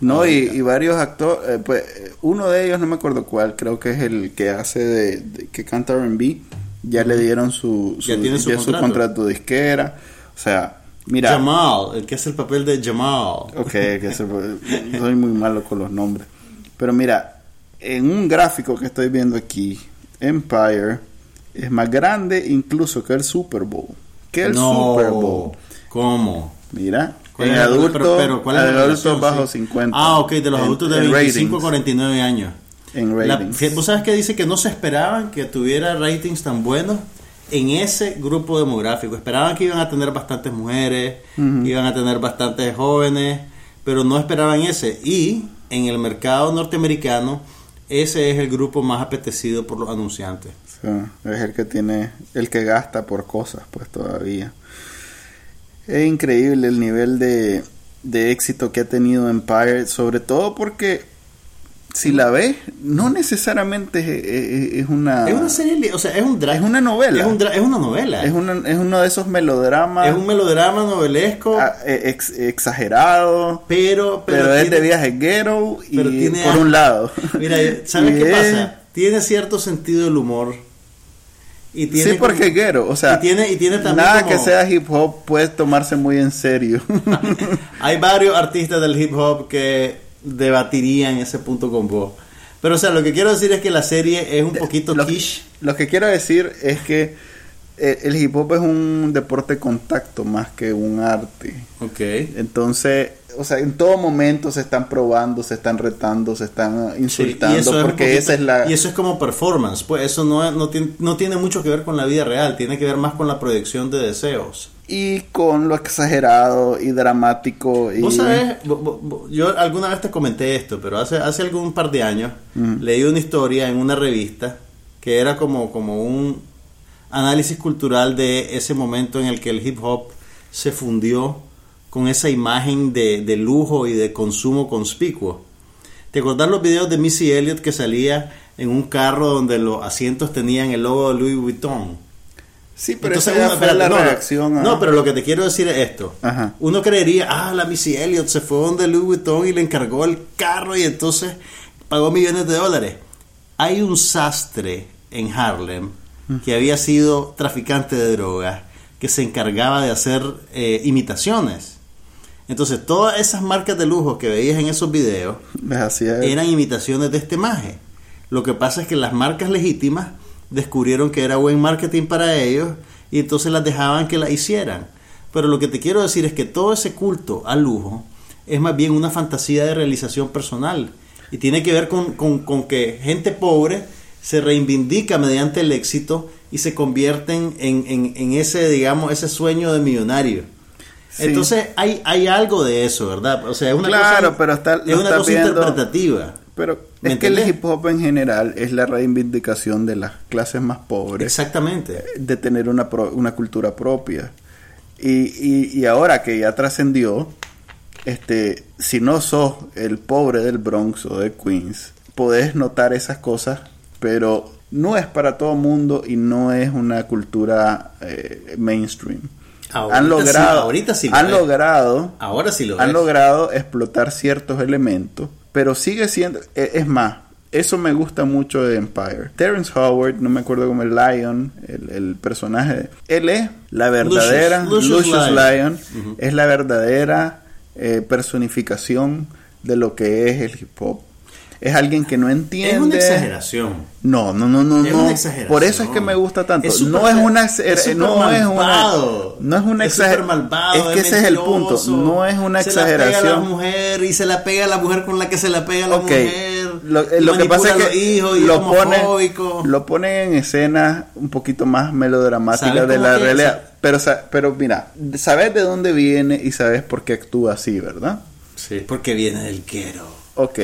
No, y, varios actores, pues eh, uno de ellos, no me acuerdo cuál, creo que es el que hace de, de- que canta R&B, ya le dieron su, su, Ya tiene su ya su contrato. disquera, o sea, mira, Jamal, el que hace el papel de Jamal. ok, que soy muy malo con los nombres, pero mira, en un gráfico que estoy viendo aquí, Empire es más grande incluso que el Super Bowl, que el no, Super Bowl, ¿Cómo? mira, ¿Cuál en es la- adultos, pero- pero ¿cuál es la adultos bajo Sí. 50, Ah, ok, de los en- adultos de en 25 a ratings. 49 años. en La- ratings. fíjate, ¿Vos sabes que dice que no se esperaban que tuviera ratings tan buenos en ese grupo demográfico? Esperaban que iban a tener bastantes mujeres, Ujú. iban a tener bastantes jóvenes, pero no esperaban ese. Y en el mercado norteamericano, ese es el grupo más apetecido por los anunciantes. Es el que tiene, el que gasta por cosas, pues todavía. Es increíble el nivel de, de éxito que ha tenido Empire, sobre todo porque si la ves, no necesariamente es, es- es una, Es una serie, o sea, es un drama. es una novela. Es, un es una novela. es, una- es uno de esos melodramas Es un melodrama novelesco, ah, eh, ex- exagerados, pero, pero, pero, es de viaje ghetto y tiene por un lado. Mira, ¿sabes qué pasa? Tiene cierto sentido del humor. Y tiene Sí, porque como- es ghetto, o sea, y tiene, y tiene también nada como- que sea hip hop puede tomarse muy en serio. Hay varios artistas del hip hop que debatirían ese punto con vos. Pero, o sea, lo que quiero decir es que la serie es un poquito lo, quiche. lo que quiero decir es que eh, el hip hop es un deporte de contacto más que un arte. Ok. Entonces, o sea, en todo momento se están probando, se están retando, se están insultando, es porque poquito- esa es la... Y eso es como performance. Pues eso no, no, tiene, no tiene mucho que ver con la vida real. Tiene que ver más con la proyección de deseos. Y con lo exagerado y dramático. Y... Vos sabés, yo alguna vez te comenté esto, pero hace, hace algún par de años leí una historia en una revista que era como, como un análisis cultural de ese momento en el que el hip hop se fundió con esa imagen de, de lujo y de consumo conspicuo. ¿Te acordás los videos de Missy Elliott que salía en un carro donde los asientos tenían el logo de Louis Vuitton? Sí, pero Entonces, esa fue la no, reacción. a- No, pero lo que te quiero decir es esto. Ajá. Uno creería, ah, la Missy Elliott se fue donde Louis Vuitton y le encargó el carro y entonces pagó millones de dólares. Hay un sastre en Harlem que había sido traficante de drogas que se encargaba de hacer eh, imitaciones. Entonces, todas esas marcas de lujo que veías en esos videos eran imitaciones de este maje. Lo que pasa es que las marcas legítimas descubrieron que era buen marketing para ellos y entonces las dejaban que la hicieran. Pero lo que te quiero decir es que todo ese culto al lujo es más bien una fantasía de realización personal y tiene que ver con, con- con que gente pobre se reivindica mediante el éxito y se convierten en, en- en ese, digamos, ese sueño de millonario. Sí. Entonces hay, hay algo de eso, ¿verdad? O sea, es una Claro, cosa, pero está- es una cosa viendo- interpretativa. Pero ¿Me es que el hip hop en general es la reivindicación de las clases más pobres Exactamente. de tener una, pro- una cultura propia. Y, y, y ahora que ya trascendió, este, si no sos el pobre del Bronx o de Queens, podés notar esas cosas, pero no es para todo mundo y no es una cultura eh, mainstream. Ahorita han sí, logrado, ahorita sí lo han logrado Ahora sí lo han ves. logrado explotar ciertos elementos, pero sigue siendo, e- es más, eso me gusta mucho de Empire. Terrence Howard, no me acuerdo como el Lion, el, el personaje, él es la verdadera, Lucius- Lucius, Lucius Lion, Lion. es la verdadera eh, personificación de lo que es el hip hop. Es alguien que no entiende. Es una exageración. No, no, no, no, Es no. una exageración. Por eso es que me gusta tanto. Es no es una es no es una no es una Es exager- súper malvado, Es que ese es el punto. No es una Se la pega a la exageración. mujer y se la pega a la mujer con la que se la pega a la mujer. lo, eh, lo que pasa es que es lo pone, homofóbico. lo pone en escenas un poquito más melodramáticas ¿Sabes de la realidad. Pero, pero mira, sabes de dónde viene y sabes por qué actúa así, ¿verdad? Sí, porque viene del quiero. Ok.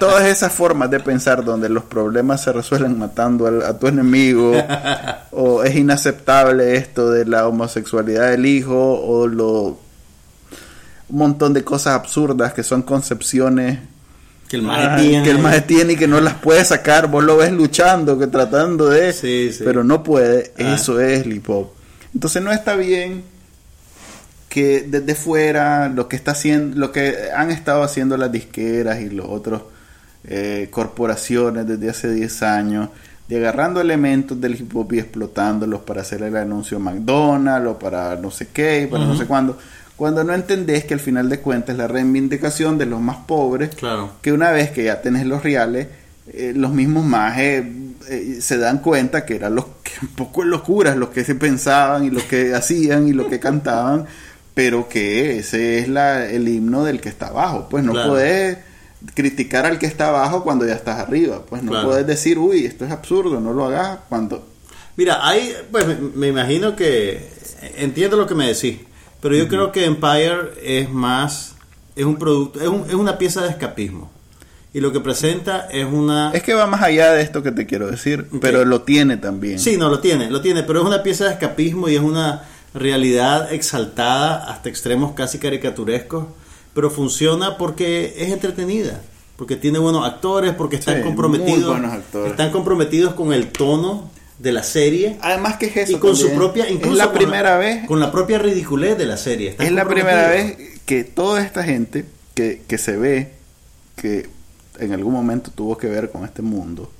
Todas esas formas de pensar donde los problemas se resuelven matando al- a, tu enemigo, o es inaceptable esto de la homosexualidad del hijo, o lo un montón de cosas absurdas que son concepciones Que el maje tiene. que el maje tiene y que no las puede sacar, vos lo ves luchando, que tratando de, Sí, sí. pero no puede, Ah. eso es hop. Entonces no está bien que desde fuera lo que está haciendo, lo que han estado haciendo las disqueras y los otros eh, corporaciones desde hace 10 años, de agarrando elementos del hip hop y explotándolos para hacer el anuncio McDonald's o para no sé qué, y para no sé cuándo, cuando no entendés que al final de cuentas es la reivindicación de los más pobres, Claro. que una vez que ya tenés los reales, eh, los mismos majes eh, se dan cuenta que eran los que un poco locuras los que se pensaban y lo que hacían y lo que cantaban, pero que ese es la, el himno del que está abajo. Pues no Claro. podés criticar al que está abajo cuando ya estás arriba. Pues no Claro. podés decir, uy, esto es absurdo, no lo hagas cuando... Mira, hay, pues me, me imagino que entiendo lo que me decís, pero yo creo que Empire es más, es un producto, es, un- es una pieza de escapismo. Y lo que presenta es una... Es que va más allá de esto que te quiero decir, pero lo tiene también. Sí, no, lo tiene, lo tiene, pero es una pieza de escapismo y es una realidad exaltada hasta extremos casi caricaturescos, pero funciona porque es entretenida, porque tiene buenos actores, porque están Sí, comprometidos, están comprometidos con el tono de la serie Además que es eso y con su propia, incluso es la con primera vez con la propia ridiculez de la serie. están Es la primera vez que toda esta gente que, que se ve que en algún momento tuvo que ver con este mundo,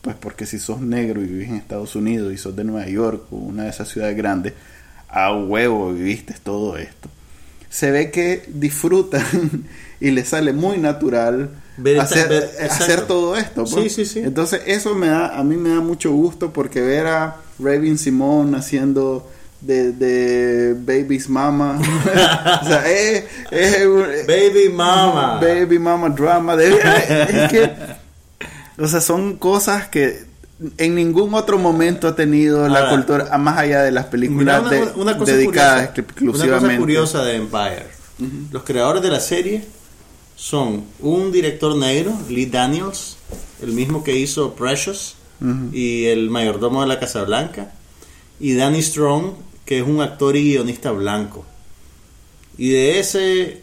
pues porque si sos negro y vivís en Estados Unidos y sos de Nueva York o una de esas ciudades grandes, a huevo viviste todo esto. Se ve que disfrutan y les sale muy natural Ver- hacer, ver- hacer todo esto. pues. Sí, sí, sí. Entonces eso me da, a mí me da mucho gusto porque ver a Raven Simón haciendo de, de Baby's Mama, o sea, es, Baby Mama. Baby Mama drama, de, es que, o sea, son cosas que en ningún otro momento ha tenido la cultura, más allá de las películas de- una, una cosa dedicadas curiosa, exclusivamente. Una cosa curiosa de Empire. Los creadores de la serie son un director negro, Lee Daniels, el mismo que hizo Precious y el mayordomo de la Casa Blanca, y Danny Strong, que es un actor y guionista blanco. Y de ese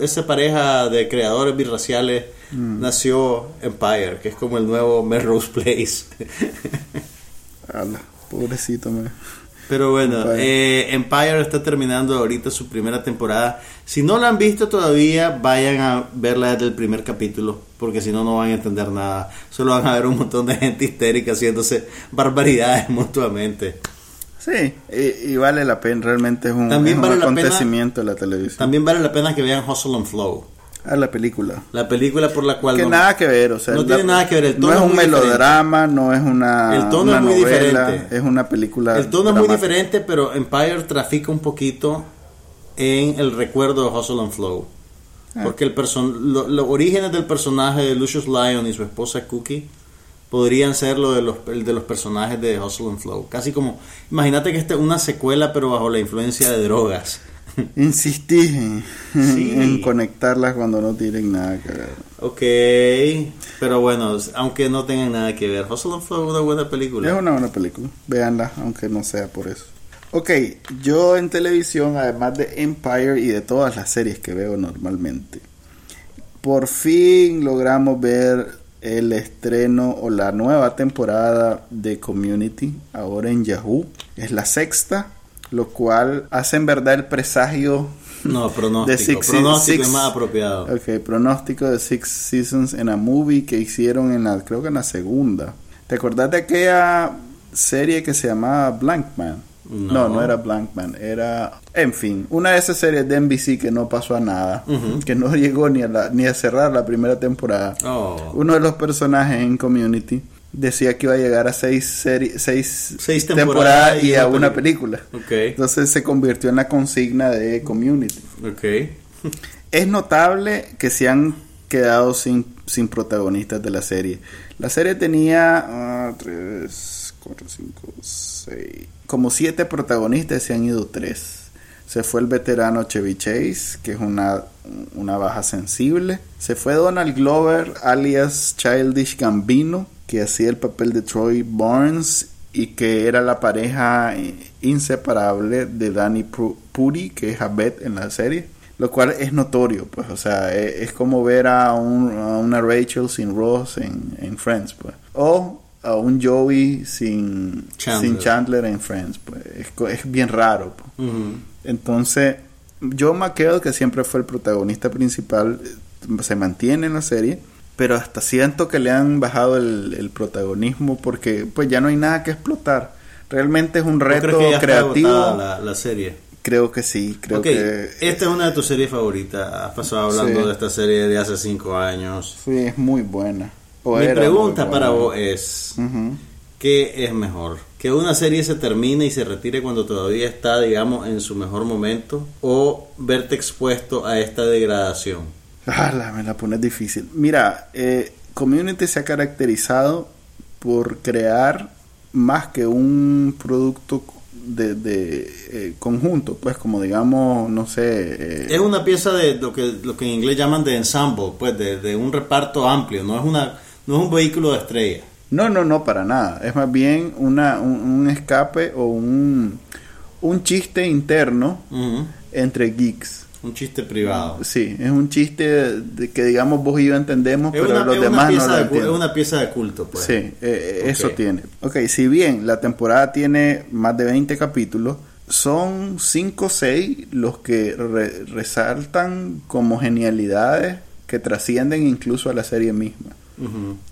esa pareja de creadores birraciales nació Empire, que es como el nuevo Melrose Place. Ala, pobrecito, me. Pero bueno, Empire. eh, Empire está terminando ahorita su primera temporada. Si no la han visto todavía, vayan a verla desde el primer capítulo, porque si no, no van a entender nada. Solo van a ver un montón de gente histérica haciéndose barbaridades mutuamente. Sí, y, y vale la pena, realmente es un, También es un vale la pena- acontecimiento de la televisión. También vale la pena que vean Hustle and Flow, Ah, la película. la película por la cual Que no- nada que ver, o sea, no la- tiene nada que ver, el no es es un melodrama, no es una, El tono una es muy novela, diferente. es una película. El tono es muy diferente, pero Empire trafica un poquito en el recuerdo de Hustle and Flow. Ah. Porque el person lo- los orígenes del personaje de Lucius Lyon y su esposa Cookie podrían ser lo de los, el de los personajes de Hustle and Flow. Casi como, imagínate que esta es una secuela pero bajo la influencia de drogas. Insistí en, Sí. en conectarlas cuando no tienen nada que ver. ok, pero bueno, aunque no tengan nada que ver, Hustle and Flow es una buena película. Es una buena película, véanla, aunque no sea por eso. Ok, yo en televisión, además de Empire y de todas las series que veo normalmente, por fin logramos ver el estreno o la nueva temporada de Community, ahora en Yahoo. Es la sexta, lo cual hace en verdad el presagio No, pronóstico. de Six- pronóstico Six- es más apropiado. Ok, pronóstico de Six Seasons en a Movie que hicieron en la, creo que en la segunda. ¿Te acordás de aquella serie que se llamaba Blankman? No. No, no, era Blankman, era... En fin, una de esas series de NBC que no pasó a nada, que no llegó ni a, la- ni a cerrar la primera temporada. Oh. Uno de los personajes en Community decía que iba a llegar a seis, seri- seis, Seis temporadas, temporadas y, y a una película. Entonces se convirtió en la consigna de Community. Es notable que se han quedado sin, sin protagonistas de la serie. La serie tenía 3, 4, 5, 6, como 7 protagonistas y se han ido 3. Se fue el veterano Chevy Chase, que es una, una baja sensible. Se fue Donald Glover, alias Childish Gambino, que hacía el papel de Troy Barnes y que era la pareja eh, inseparable de Danny Pudi, que es Abed en la serie. Lo cual es notorio, pues, o sea, e- es, como ver a, un- a una Rachel sin Ross en, en Friends, pues. O a un Joey sin Chandler. sin Chandler en Friends, pues. Es, bien raro, pues. Entonces, Joe McHale, que siempre fue el protagonista principal, eh, se mantiene en la serie, pero hasta siento que le han bajado el, el protagonismo porque pues ya no hay nada que explotar. Realmente es un ¿Tú reto que ya está creativo. agotada la, la serie? Creo que sí, creo que esta es una de tus series favoritas. Has pasado hablando Sí. de esta serie de hace cinco años. sí, es muy buena. O Mi pregunta para vos es. ¿qué es mejor? ¿Que una serie se termine y se retire cuando todavía está, digamos, en su mejor momento? ¿O verte expuesto a esta degradación? Me la pones difícil. Mira, eh, Community se ha caracterizado por crear más que un producto de, de, eh, conjunto, pues como digamos, no sé... eh, Es una pieza de lo que, lo que en inglés llaman de ensemble, pues de, de un reparto amplio, no es, una, no es un vehículo de estrella. No, no, no, para nada. Es más bien una, un, un escape o un, un chiste interno entre geeks. Un chiste privado. Sí, es un chiste de que digamos vos y yo entendemos, Es pero una, los demás no lo entienden. es una pieza de culto, pues. Sí, eh, eh, eso tiene. Ok, si bien la temporada tiene más de 20 capítulos, son 5 o 6 los que re- resaltan como genialidades que trascienden incluso a la serie misma.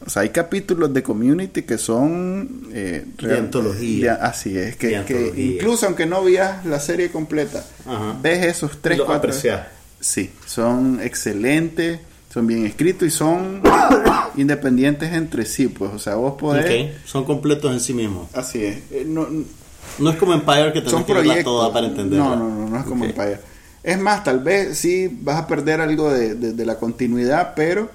O sea, hay capítulos de Community que son... eh, De antología. de- así es, que, incluso aunque no veas la serie completa, Ajá. ves esos 3, Lo 4... apreciás. Sí, son excelentes, son bien escritos y son independientes entre sí, pues, o sea, vos podés... Son completos en sí mismos. Así es, eh, no, No es como Empire que tenés que verla toda para entenderla. No, no, no, no es como. Empire. Es más, tal vez sí vas a perder algo de, de- de la continuidad, pero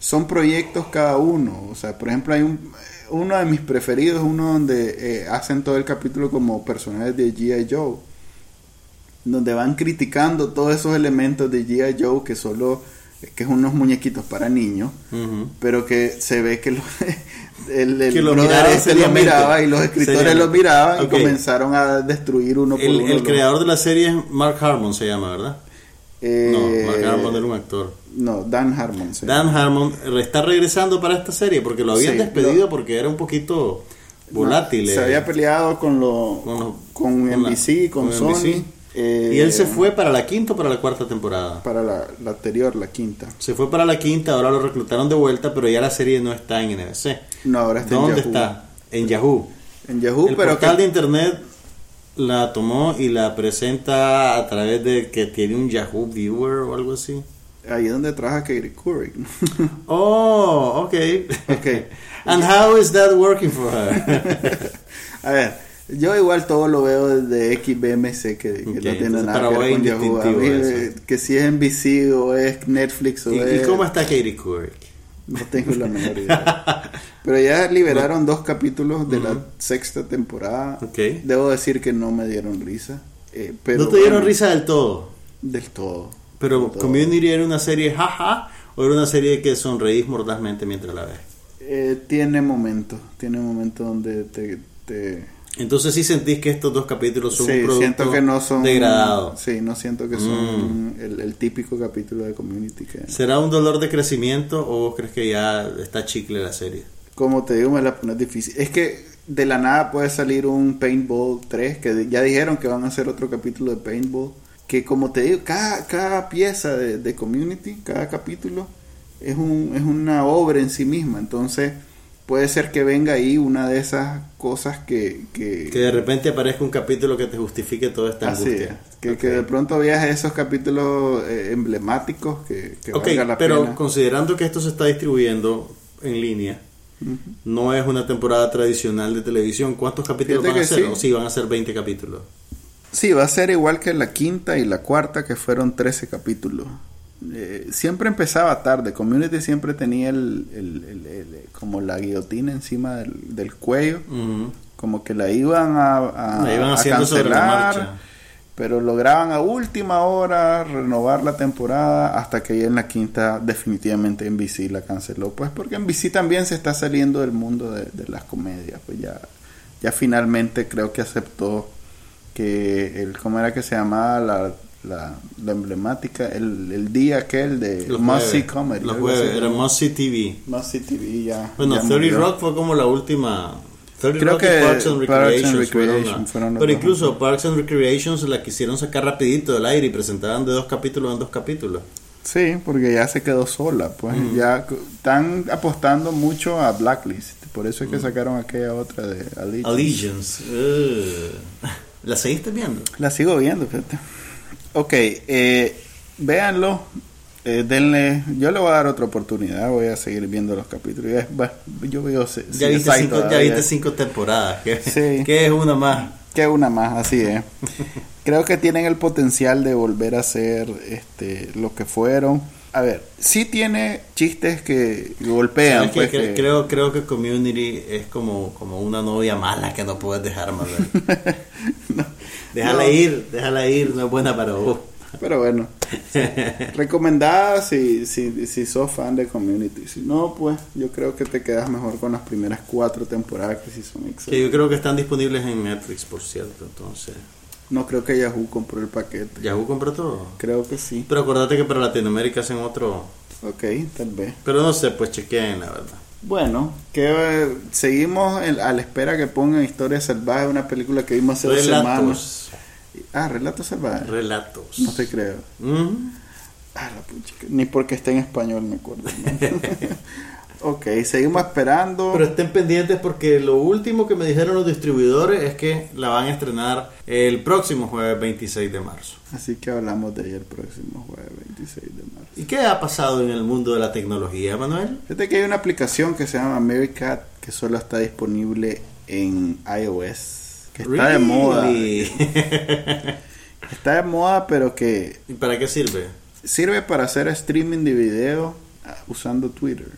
son proyectos cada uno. O sea, por ejemplo, hay un uno de mis preferidos uno donde eh, hacen todo el capítulo como personajes de G.I. Joe. Donde van criticando todos esos elementos de G.I. Joe que solo que es unos muñequitos para niños, pero que se ve que lo- el, el Que lo brother miraban ese lo seriamente. miraba y los escritores Seriamente. lo miraban y comenzaron a destruir uno por El, uno. el los- creador de la serie es Mark Harmon, se llama, ¿verdad? Eh, no, Mark Harmon era un actor. No, Dan Harmon. sí. Dan Harmon está regresando para esta serie porque lo habían Sí, despedido lo- porque era un poquito volátil. Se eh. había peleado con, lo, Con los- con, con la- con, con Sony. NBC. eh, y él se fue para la quinta o para la cuarta temporada. para la, la anterior, la quinta. Se fue para la quinta, ahora lo reclutaron de vuelta, pero ya la serie no está en NBC. No, ahora está en ¿Dónde Yahoo. está? En Yahoo. En Yahoo, el pero portal que- de internet la tomó y la presenta a través de que tiene un Yahoo Viewer o algo así. ahí es donde trabaja Katie Couric. Oh, ok. Ok. And how is that working for her? A ver, yo igual todo lo veo desde XBMC, que, que Ok, no tiene nada que ver con Yahoo. Mí, eh, que si es NBC o es Netflix o ¿Y, y es... cómo está Katie Couric? No tengo la menor idea. Pero ya liberaron dos capítulos de la sexta temporada. Ok. Debo decir que no me dieron risa. eh, pero no te dieron bueno, risa del todo. Del todo. Pero Del todo. Community era una serie jaja o era una serie que sonreís mordazmente mientras la ves. Eh, tiene momentos. Tiene momentos donde te... te Entonces sí sentís que estos dos capítulos son sí, un producto siento que no son... degradado. Sí, no siento que son Mm. el, el típico capítulo de Community que... ¿Será un dolor de crecimiento o vos crees que ya está chicle la serie? Como te digo, me la pones difícil. Es que de la nada puede salir un Paintball 3, que ya dijeron que van a hacer otro capítulo de Paintball. Que como te digo, cada, cada pieza de, de Community, cada capítulo, es, un, es una obra en sí misma. Entonces, puede ser que venga ahí una de esas cosas que... que, Que de repente aparezca un capítulo que te justifique toda esta así angustia. es, que, que de pronto veas esos capítulos eh, emblemáticos que, que Ok, valga la pero pena. considerando que esto se está distribuyendo en línea, no es una temporada tradicional de televisión, ¿cuántos capítulos Fíjate van a ser? sí. O sí, van a ser 20 capítulos. Sí, va a ser igual que la quinta y la cuarta, que fueron 13 capítulos. Eh, siempre empezaba tarde. Community siempre tenía el, el- el- el- como la guillotina encima del, del cuello, como que la iban a, a- La iban a cancelar, marcha. pero lograban a última hora renovar la temporada hasta que ya en la quinta definitivamente NBC la canceló. Pues porque NBC también se está saliendo del mundo de, de las comedias. Pues ya, ya finalmente creo que aceptó que el cómo era que se llamaba la, la, la emblemática el, el día aquel de jueves, Comedy Los jueves, era See TV. See TV ya Bueno, ya 30 murió. Rock fue como la última. 30 Creo Rock y que Parks and Parks and Recreation fueron fueron Pero incluso. Parks and Recreation se la quisieron sacar rapidito del aire y presentaban de dos capítulos en dos capítulos. Sí, porque ya se quedó sola, pues Mm. ya están apostando mucho a Blacklist, por eso es que Mm. sacaron aquella otra de Allegiance. Allegiance. Ugh. ¿La seguiste viendo? La sigo viendo, fíjate. Ok, eh, véanlo, eh, denle, yo le voy a dar otra oportunidad, voy a seguir viendo los capítulos. Ya, bueno, yo veo se- Ya viste, cinco, ya viste cinco temporadas. ¿Qué, Sí. qué es una más? Que una más, así es. Creo que tienen el potencial de volver a ser este, lo que fueron. A ver, sí tiene chistes que golpean. Pues, Cre- que- Creo, creo que Community es como, como una novia mala que no puedes dejar más ver. Déjala No. ir, déjala ir, no es buena para vos. Pero bueno, recomendada si, si, si sos fan de Community. Si no, pues yo creo que te quedas mejor con las primeras cuatro temporadas que sí son Que excelentes. yo creo que están disponibles en Netflix, por cierto. Entonces, No creo que Yahoo compró el paquete. Yahoo compró todo. Creo que sí. Pero acordate que para Latinoamérica hacen otro. Ok, tal vez. Pero no sé, pues chequeen la verdad. Bueno, que eh, seguimos en- a la espera que pongan Historia Salvaje, una película que vimos hace dos semanas. Relatos. Ah, Relatos Salvajes. Relatos. No te creo. Mm. Ah, la pucha, Ni porque esté en español me acuerdo. ¿no? ok, seguimos esperando. Pero estén pendientes porque lo último que me dijeron los distribuidores es que la van a estrenar el próximo jueves 26 de marzo. Así que hablamos de ella el próximo jueves 26 de marzo. ¿Y qué ha pasado en el mundo de la tecnología, Manuel? Fíjate que hay una aplicación que se llama Americat que solo está disponible en iOS. Que está de moda. Está de moda, pero que ¿Y para qué sirve? sirve para hacer streaming de video ah, usando Twitter.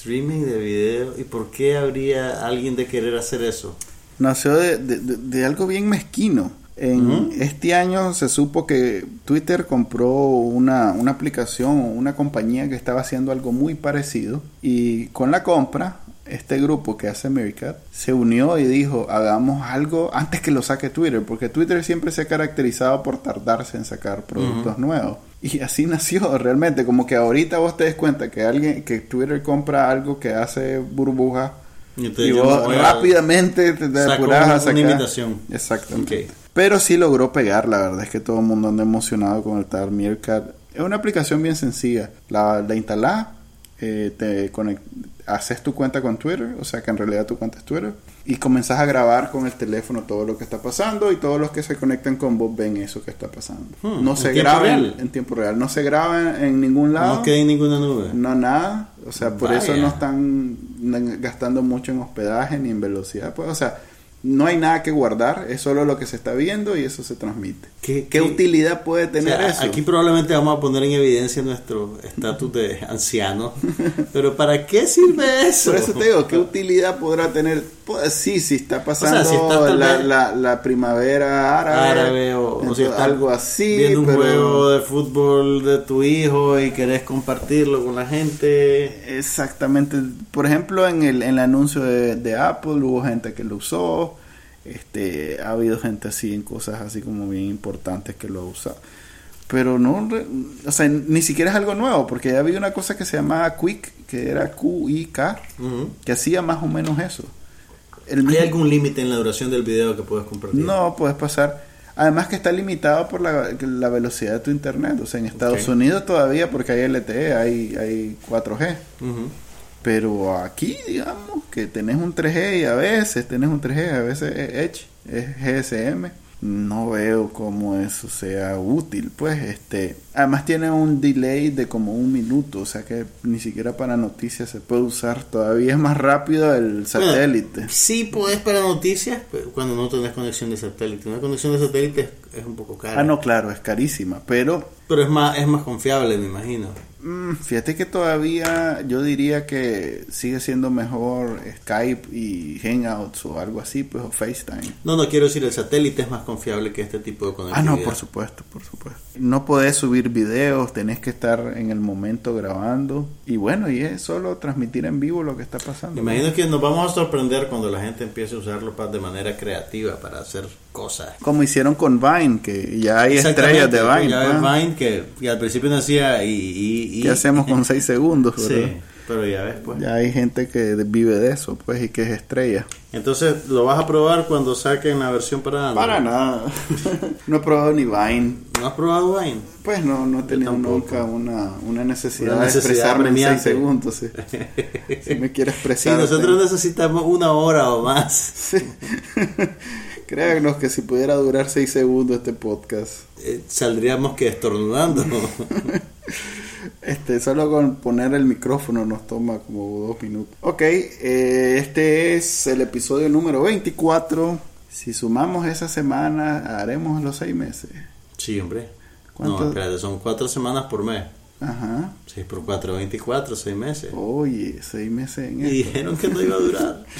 Streaming de video. ¿Y por qué habría alguien de querer hacer eso? Nació de, de- de- de algo bien mezquino. En este año se supo que Twitter compró una, una aplicación o una compañía que estaba haciendo algo muy parecido y con la compra este grupo que hace Meerkat se unió y dijo hagamos algo antes que lo saque Twitter porque Twitter siempre se ha caracterizado por tardarse en sacar productos nuevos y así nació realmente como que ahorita vos te des cuenta que alguien que Twitter compra algo que hace burbujas Y vos rápidamente te, te apurás una- a una sacar. imitación. Exactamente. Pero sí logró pegar, la verdad es que todo el mundo anda emocionado con el Tar Meerkat. Es una aplicación bien sencilla. La, la instalás, eh, te conect- haces tu cuenta con Twitter, o sea que en realidad tu cuenta es Twitter, y comenzás a grabar con el teléfono todo lo que está pasando y todos los que se conectan con vos ven eso que está pasando. Hmm, no ¿en se graba en- real? en tiempo real, no se graba en, en ningún lado. No queda en ninguna nube. No, nada. O sea, por eso no están gastando mucho en hospedaje ni en velocidad. Pues, o sea, no hay nada que guardar. Es solo lo que se está viendo y eso se transmite. ¿Qué- ¿Qué, utilidad puede O tener sea, eso? Aquí probablemente vamos a poner en evidencia nuestro estatus de anciano. Pero ¿para qué sirve eso? Por eso te digo, ¿qué utilidad podrá tener? Pues sí, si está pasando si está tal la, la, la primavera árabe, árabe o, si algo así, viendo un pero juego de fútbol de tu hijo y querés compartirlo con la gente Exactamente. Por ejemplo, en el, en el anuncio de, de Apple hubo gente que lo usó. Este, ha habido gente así en cosas así como bien importantes que lo ha usado. Pero no, o sea, ni siquiera es algo nuevo, porque ya había una cosa que se llamaba Quick, que era Q-I-K, que hacía más o menos eso. El ¿hay mismo- algún límite en la duración del video que puedes compartir? no, puedes pasar. Además que está limitado por la, la velocidad de tu internet. O sea, en Estados. Unidos todavía, porque hay LTE, hay, hay 4G. Ujú. Pero aquí, digamos, que tenés un 3G y a veces tenés un 3G, a veces es Edge, es GSM. No veo cómo eso sea útil, pues, este... Además tiene un delay de como un minuto, o sea que ni siquiera para noticias se puede usar. Todavía es más rápido el satélite. Bueno, sí puedes para noticias pero cuando no tenés conexión de satélite. Una conexión de satélite es, es un poco cara. Ah, no, claro, es carísima, pero Pero es más, es más confiable, me imagino. Mm, fíjate que todavía yo diría que sigue siendo mejor Skype y Hangouts o algo así, pues, o FaceTime. No, no quiero decir, el satélite es más confiable que este tipo de Ah, conectividad. no, por supuesto, por supuesto. No podés subir videos, tenés que estar en el momento grabando. Y bueno, y es solo transmitir en vivo lo que está pasando. Me imagino que nos vamos a sorprender cuando la gente empiece a usarlo de manera creativa para hacer cosas. Como hicieron con Vine, que ya hay estrellas de Vine. Ya pues. Vine que, que al principio nacía y... y, y- ¿Qué hacemos con 6 segundos? Sí, pero ya ves, pues. Ya hay gente que vive de eso, pues, y que es estrella. Entonces, ¿lo vas a probar cuando saquen la versión para Android? Para nada. no he probado ni Vine. ¿No has probado Vine? Pues no, no he tenido nunca una, una necesidad, Una de expresarme en 6 apremiante. segundos. Sí. Si me quiere Sí, expresar. nosotros necesitamos una hora o más. Sí. Créanos que si pudiera durar 6 segundos este podcast, Eh, saldríamos que estornudando. este, solo con poner el micrófono nos toma como dos minutos. Ok, eh, este es el episodio número 24. Si sumamos esa semana, haremos los 6 meses. sí, hombre. ¿Cuánto? No, espérate, son cuatro semanas por mes. Ajá. 6 por 4, 24, 6 meses. Oye, 6 meses en Y esto. dijeron que no iba a durar.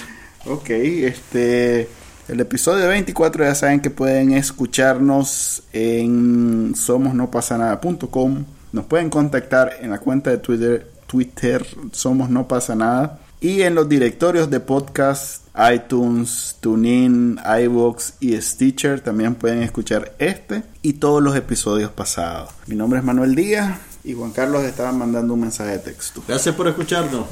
Ok, este. El episodio 24 ya saben que pueden escucharnos en somosnopasanada.com. Nos pueden contactar en la cuenta de Twitter, Twitter Somos No Pasa Nada. Y en los directorios de podcast, iTunes, TuneIn, iVoox y Stitcher también pueden escuchar este y todos los episodios pasados. Mi nombre es Manuel Díaz y Juan Carlos estaba mandando un mensaje de texto. Gracias por escucharnos.